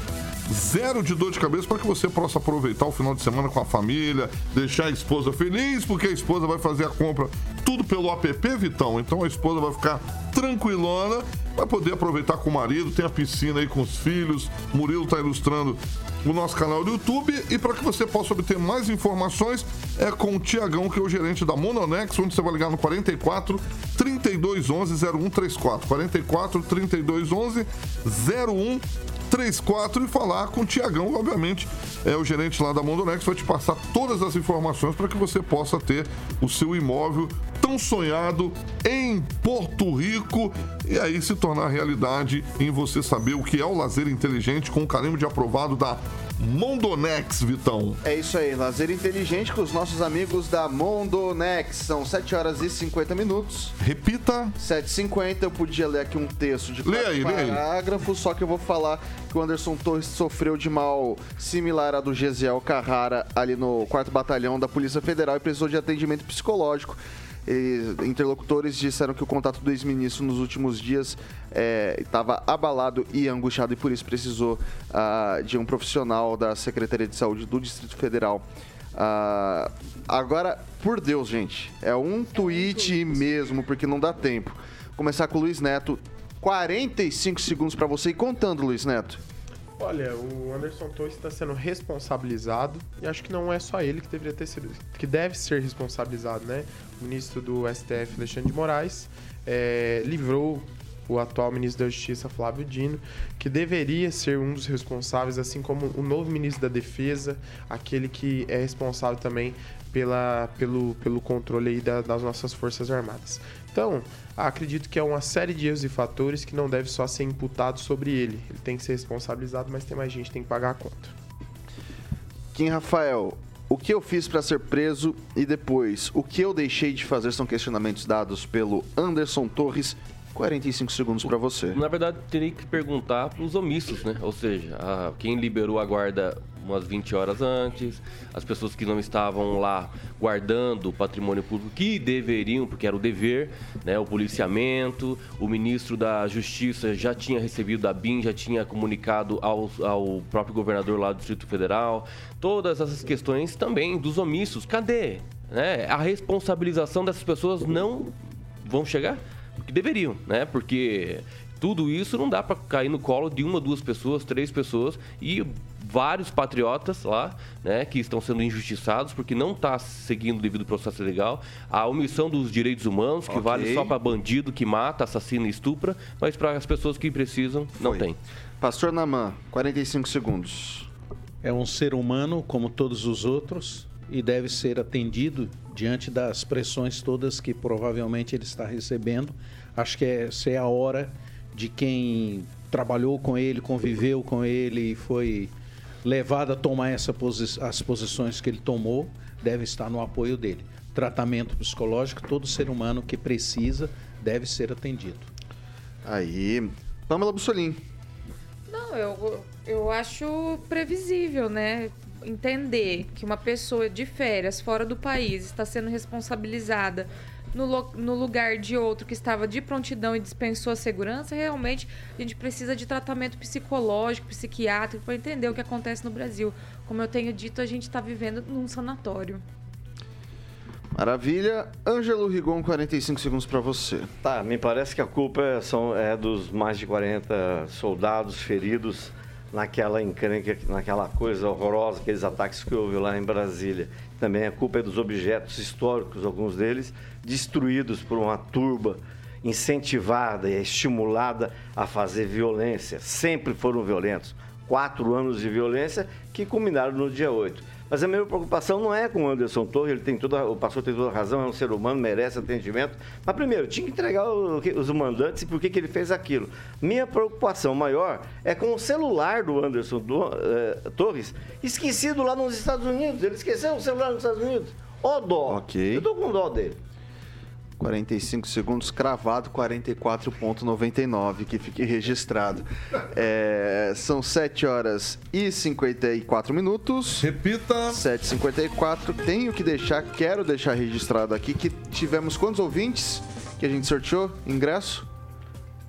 Zero de dor de cabeça para que você possa aproveitar o final de semana com a família, deixar a esposa feliz, porque a esposa vai fazer a compra tudo pelo app, Vitão. Então a esposa vai ficar tranquilona, vai poder aproveitar com o marido, tem a piscina aí com os filhos. Murilo tá ilustrando o nosso canal do YouTube. E para que você possa obter mais informações, é com o Tiagão, que é o gerente da Mononex, onde você vai ligar no 44 3211 0134. 44 3211 0134 e falar com o Tiagão, obviamente, é o gerente lá da Mondonex, vai te passar todas as informações para que você possa ter o seu imóvel tão sonhado em Porto Rico e aí se tornar realidade em você saber o que é o lazer inteligente com o carimbo de aprovado da Mondonex, Vitão. É isso aí, lazer inteligente com os nossos amigos da Mondonex. São 7 horas e 50 minutos. Repita. 7h50, eu podia ler aqui um texto de Lê aí, lê aí. só que eu vou falar que o Anderson Torres sofreu de mal similar à do Gesiel Carrara ali no 4 Batalhão da Polícia Federal e precisou de atendimento psicológico. Interlocutores disseram que o contato do ex-ministro nos últimos dias estava abalado e angustiado e por isso precisou ah, de um profissional da Secretaria de Saúde do Distrito Federal. Ah, agora, por Deus, gente, é um tweet mesmo, porque não dá tempo. Começar com o Luiz Neto. 45 segundos para você e contando, Luiz Neto. Olha, o Anderson Torres está sendo responsabilizado e acho que não é só ele que deveria ter sido, que deve ser responsabilizado, né? O ministro do STF, Alexandre de Moraes, é, livrou o atual ministro da Justiça, Flávio Dino, que deveria ser um dos responsáveis, assim como o novo ministro da Defesa, aquele que é responsável também pela, pelo, pelo controle aí da, das nossas Forças Armadas. Então, acredito que é uma série de erros e fatores que não deve só ser imputado sobre ele. Ele tem que ser responsabilizado, mas tem mais gente que tem que pagar a conta. Kim Rafael, o que eu fiz para ser preso e depois o que eu deixei de fazer são questionamentos dados pelo Anderson Torres. 45 segundos para você. Na verdade, teria que perguntar para os omissos, né? Ou seja, a, quem liberou a guarda umas 20 horas antes, as pessoas que não estavam lá guardando o patrimônio público que deveriam, porque era o dever, né, o policiamento, o ministro da Justiça já tinha recebido da BIM, já tinha comunicado ao, ao próprio governador lá do Distrito Federal, todas essas questões também dos omissos. Cadê? Né? A responsabilização dessas pessoas não vão chegar? Que deveriam, né? Porque tudo isso não dá para cair no colo de uma, duas pessoas, três pessoas e vários patriotas lá, né, que estão sendo injustiçados porque não está seguindo o devido processo legal. A omissão dos direitos humanos, que okay. vale só para bandido que mata, assassina e estupra, mas para as pessoas que precisam, não Foi. tem. Pastor Naman, 45 segundos. É um ser humano como todos os outros e deve ser atendido diante das pressões todas que provavelmente ele está recebendo. Acho que essa é a hora de quem trabalhou com ele, conviveu com ele e foi levado a tomar essa posi as posições que ele tomou, deve estar no apoio dele. Tratamento psicológico, todo ser humano que precisa deve ser atendido. Aí, Pamela Bussolim. Não, eu, eu acho previsível, né? Entender que uma pessoa de férias fora do país está sendo responsabilizada no, no lugar de outro que estava de prontidão e dispensou a segurança, realmente a gente precisa de tratamento psicológico, psiquiátrico para entender o que acontece no Brasil. Como eu tenho dito, a gente está vivendo num sanatório. Maravilha. Ângelo Rigon, 45 segundos para você. Tá, me parece que a culpa é, são, é dos mais de 40 soldados feridos naquela encrenca, naquela coisa horrorosa, aqueles ataques que houve lá em Brasília. Também a culpa é dos objetos históricos, alguns deles, destruídos por uma turba incentivada e estimulada a fazer violência. Sempre foram violentos. Quatro anos de violência que culminaram no dia 8. Mas a minha preocupação não é com o Anderson Torres, ele tem toda, o pastor tem toda a razão, é um ser humano, merece atendimento. Mas primeiro, tinha que entregar o, os mandantes e por que, que ele fez aquilo. Minha preocupação maior é com o celular do Anderson do, eh, Torres, esquecido lá nos Estados Unidos. Ele esqueceu o celular nos Estados Unidos. Ó dó. Ok. Eu tô com dó dele. 45 segundos cravado, 44,99, que fique registrado. É, são 7 horas e 54 minutos. Repita. 7h54. Tenho que deixar, quero deixar registrado aqui que tivemos quantos ouvintes que a gente sorteou? Ingresso?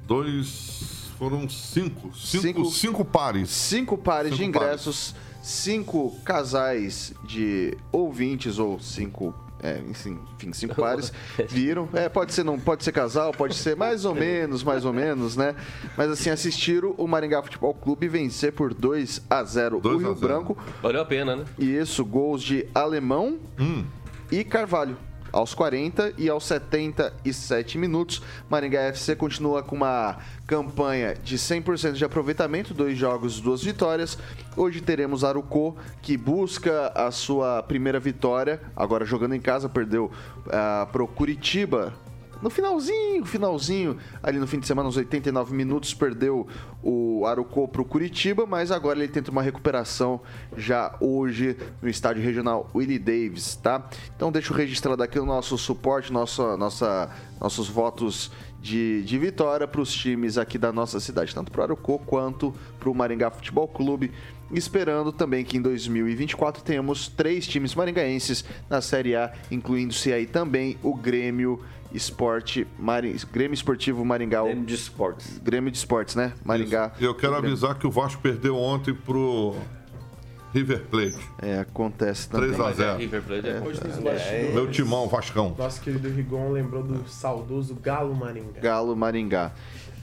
Dois. Foram cinco. Cinco, cinco, cinco pares. Cinco pares cinco de ingressos. Pares. Cinco casais de ouvintes ou cinco é, enfim, cinco pares viram. É, pode ser, não pode ser casal, pode ser mais ou menos, mais ou menos, né? Mas assim, assistiram o Maringá Futebol Clube vencer por 2 a 0 o Rio Branco. Valeu a pena, né? E isso, gols de Alemão hum. e Carvalho aos 40 e aos 77 minutos. Maringá FC continua com uma campanha de 100% de aproveitamento, dois jogos, duas vitórias. Hoje teremos Arucô, que busca a sua primeira vitória, agora jogando em casa, perdeu uh, pro Curitiba no finalzinho, finalzinho, ali no fim de semana, uns 89 minutos, perdeu o Arucô pro Curitiba, mas agora ele tenta uma recuperação já hoje no estádio regional Willie Davis, tá? Então deixa eu registrar daqui o nosso suporte, nossa, nossa, nossos votos de, de vitória para os times aqui da nossa cidade, tanto para o Arucô quanto para o Maringá Futebol Clube. Esperando também que em 2024 tenhamos três times maringaenses na Série A, incluindo-se aí também o Grêmio Esporte, Maring... Grêmio Esportivo Maringá. Grêmio de Esportes. Grêmio de Esportes, né? Maringá. Isso. Eu quero avisar que o Vasco perdeu ontem pro River Plate. É, acontece também. 3 a 0 River Plate é, Hoje nos É, bastidores, Meu timão, Vascão. Nosso querido Rigon lembrou do saudoso Galo Maringá. Galo Maringá.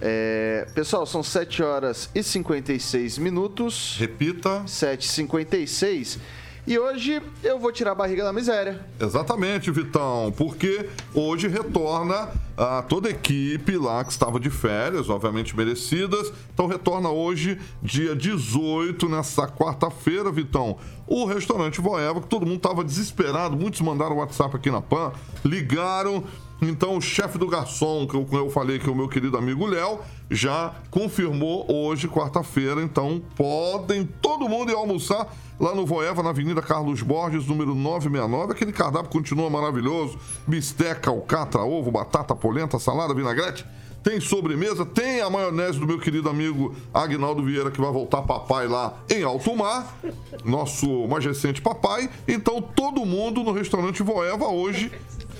É, pessoal, são 7 horas e 56 minutos. Repita. 7h56. E hoje eu vou tirar a barriga da miséria. Exatamente, Vitão, porque hoje retorna a toda a equipe lá que estava de férias, obviamente merecidas. Então retorna hoje, dia 18, nessa quarta-feira, Vitão. O restaurante Voeva, que todo mundo estava desesperado, muitos mandaram WhatsApp aqui na PAN, ligaram. Então, o chefe do garçom, que eu, eu falei que é o meu querido amigo Léo, já confirmou hoje, quarta-feira. Então, podem todo mundo ir almoçar lá no Voeva, na Avenida Carlos Borges, número 969. Aquele cardápio continua maravilhoso: bisteca, alcatra, ovo, batata, polenta, salada, vinagrete. Tem sobremesa, tem a maionese do meu querido amigo Agnaldo Vieira, que vai voltar papai lá em Alto Mar, nosso mais recente papai. Então, todo mundo no restaurante Voeva hoje,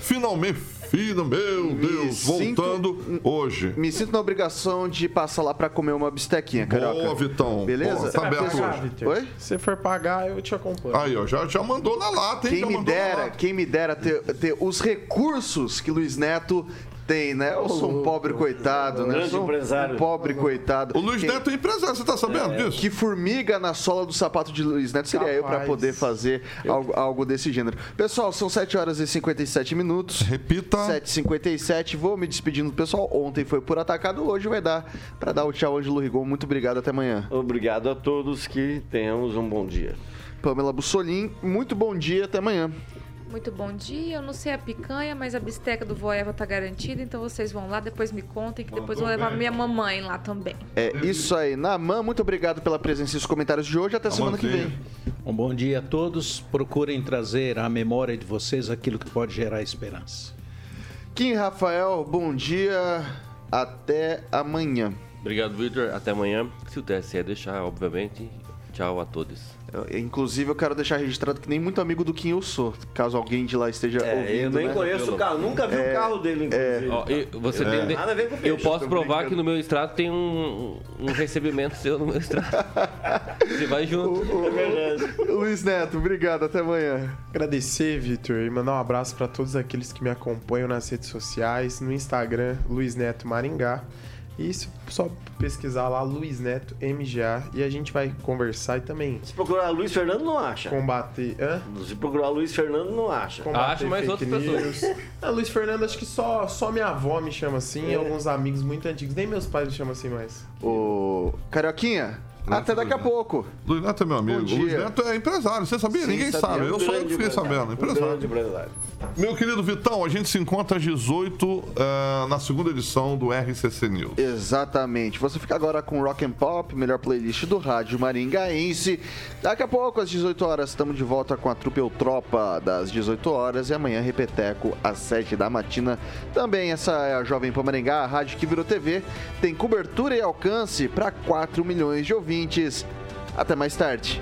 finalmente, filho, meu Deus, sinto- voltando hoje. Me sinto na obrigação de passar lá pra comer uma bistequinha, carioca. Boa, Vitão. Beleza? Boa, tá aberto pagar, hoje. Vitor? Oi? Se for pagar, eu te acompanho. Aí, ó, já, já mandou na lata, hein? Quem já me dera, quem me dera ter, ter os recursos que Luiz Neto tem, né? Eu sou um pobre coitado, né? Eu grande sou um empresário. pobre coitado. O Luiz Neto é empresário, você tá sabendo disso? Que formiga na sola do sapato de Luiz Neto seria eu pra Capaz. poder fazer algo, algo desse gênero. Pessoal, são 7 horas e 57 minutos. Repita. 7h57, vou me despedindo do pessoal. Ontem foi por atacado, hoje vai dar pra dar o tchau, Ângelo Rigon. Muito obrigado, até amanhã. Obrigado a todos que tenhamos um bom dia. Pamela Bussolim, muito bom dia, até amanhã. Muito bom dia. Eu não sei a picanha, mas a bisteca do Voeva tá garantida, então vocês vão lá, depois me contem, que depois vou levar minha mamãe lá também. É isso aí. Naman, muito obrigado pela presença e os comentários de hoje. Até semana que vem. Um bom dia a todos. Procurem trazer à memória de vocês aquilo que pode gerar esperança. Kim Rafael, bom dia. Até amanhã. Obrigado, Victor. Até amanhã. Se o TSE deixar, obviamente. Tchau a todos. Eu- inclusive, eu quero deixar registrado que nem muito amigo do Kim eu sou. Caso alguém de lá esteja É, ouvindo. eu nem né? conheço o carro, nunca vi o carro dele, inclusive. Ó, e você É. tem- Nada a ver com eu posso provar brincando. que no meu extrato tem um, um recebimento seu no meu extrato. Você vai junto. É verdade. Luiz Neto, obrigado. Até amanhã. Agradecer, Vitor, e mandar um abraço para todos aqueles que me acompanham nas redes sociais, no Instagram, Luiz Neto Maringá. E se só pesquisar lá, Luiz Neto MGA, e a gente vai conversar e também Se procurar Luiz Fernando, não acha. combater. Hã? Se procurar Luiz Fernando, não acha. combater Acho, mas fake outras news. Ah, Luiz Fernando, acho que só, só minha avó me chama assim, e alguns amigos muito antigos. Nem meus pais me chamam assim mais. Ô, Carioquinha, até daqui a pouco. Luiz Neto é meu amigo. Luiz Neto é empresário, você sabia? Sim, Ninguém sabia. sabe. Eu Um só eu grande que fiquei sabendo. um Empresário. grande empresário. Meu querido Vitão, a gente se encontra às 18 eh, na segunda edição do RCC News. Exatamente. Você fica agora com Rock and Pop, melhor playlist do rádio maringaense. Daqui a pouco, às 18 horas, estamos de volta com a Trupe Tropa das 18 horas e amanhã Repeteco às 7 da matina. Também essa é a Jovem Pan Maringá, a rádio que virou TV, tem cobertura e alcance para 4 milhões de ouvintes. Até mais tarde.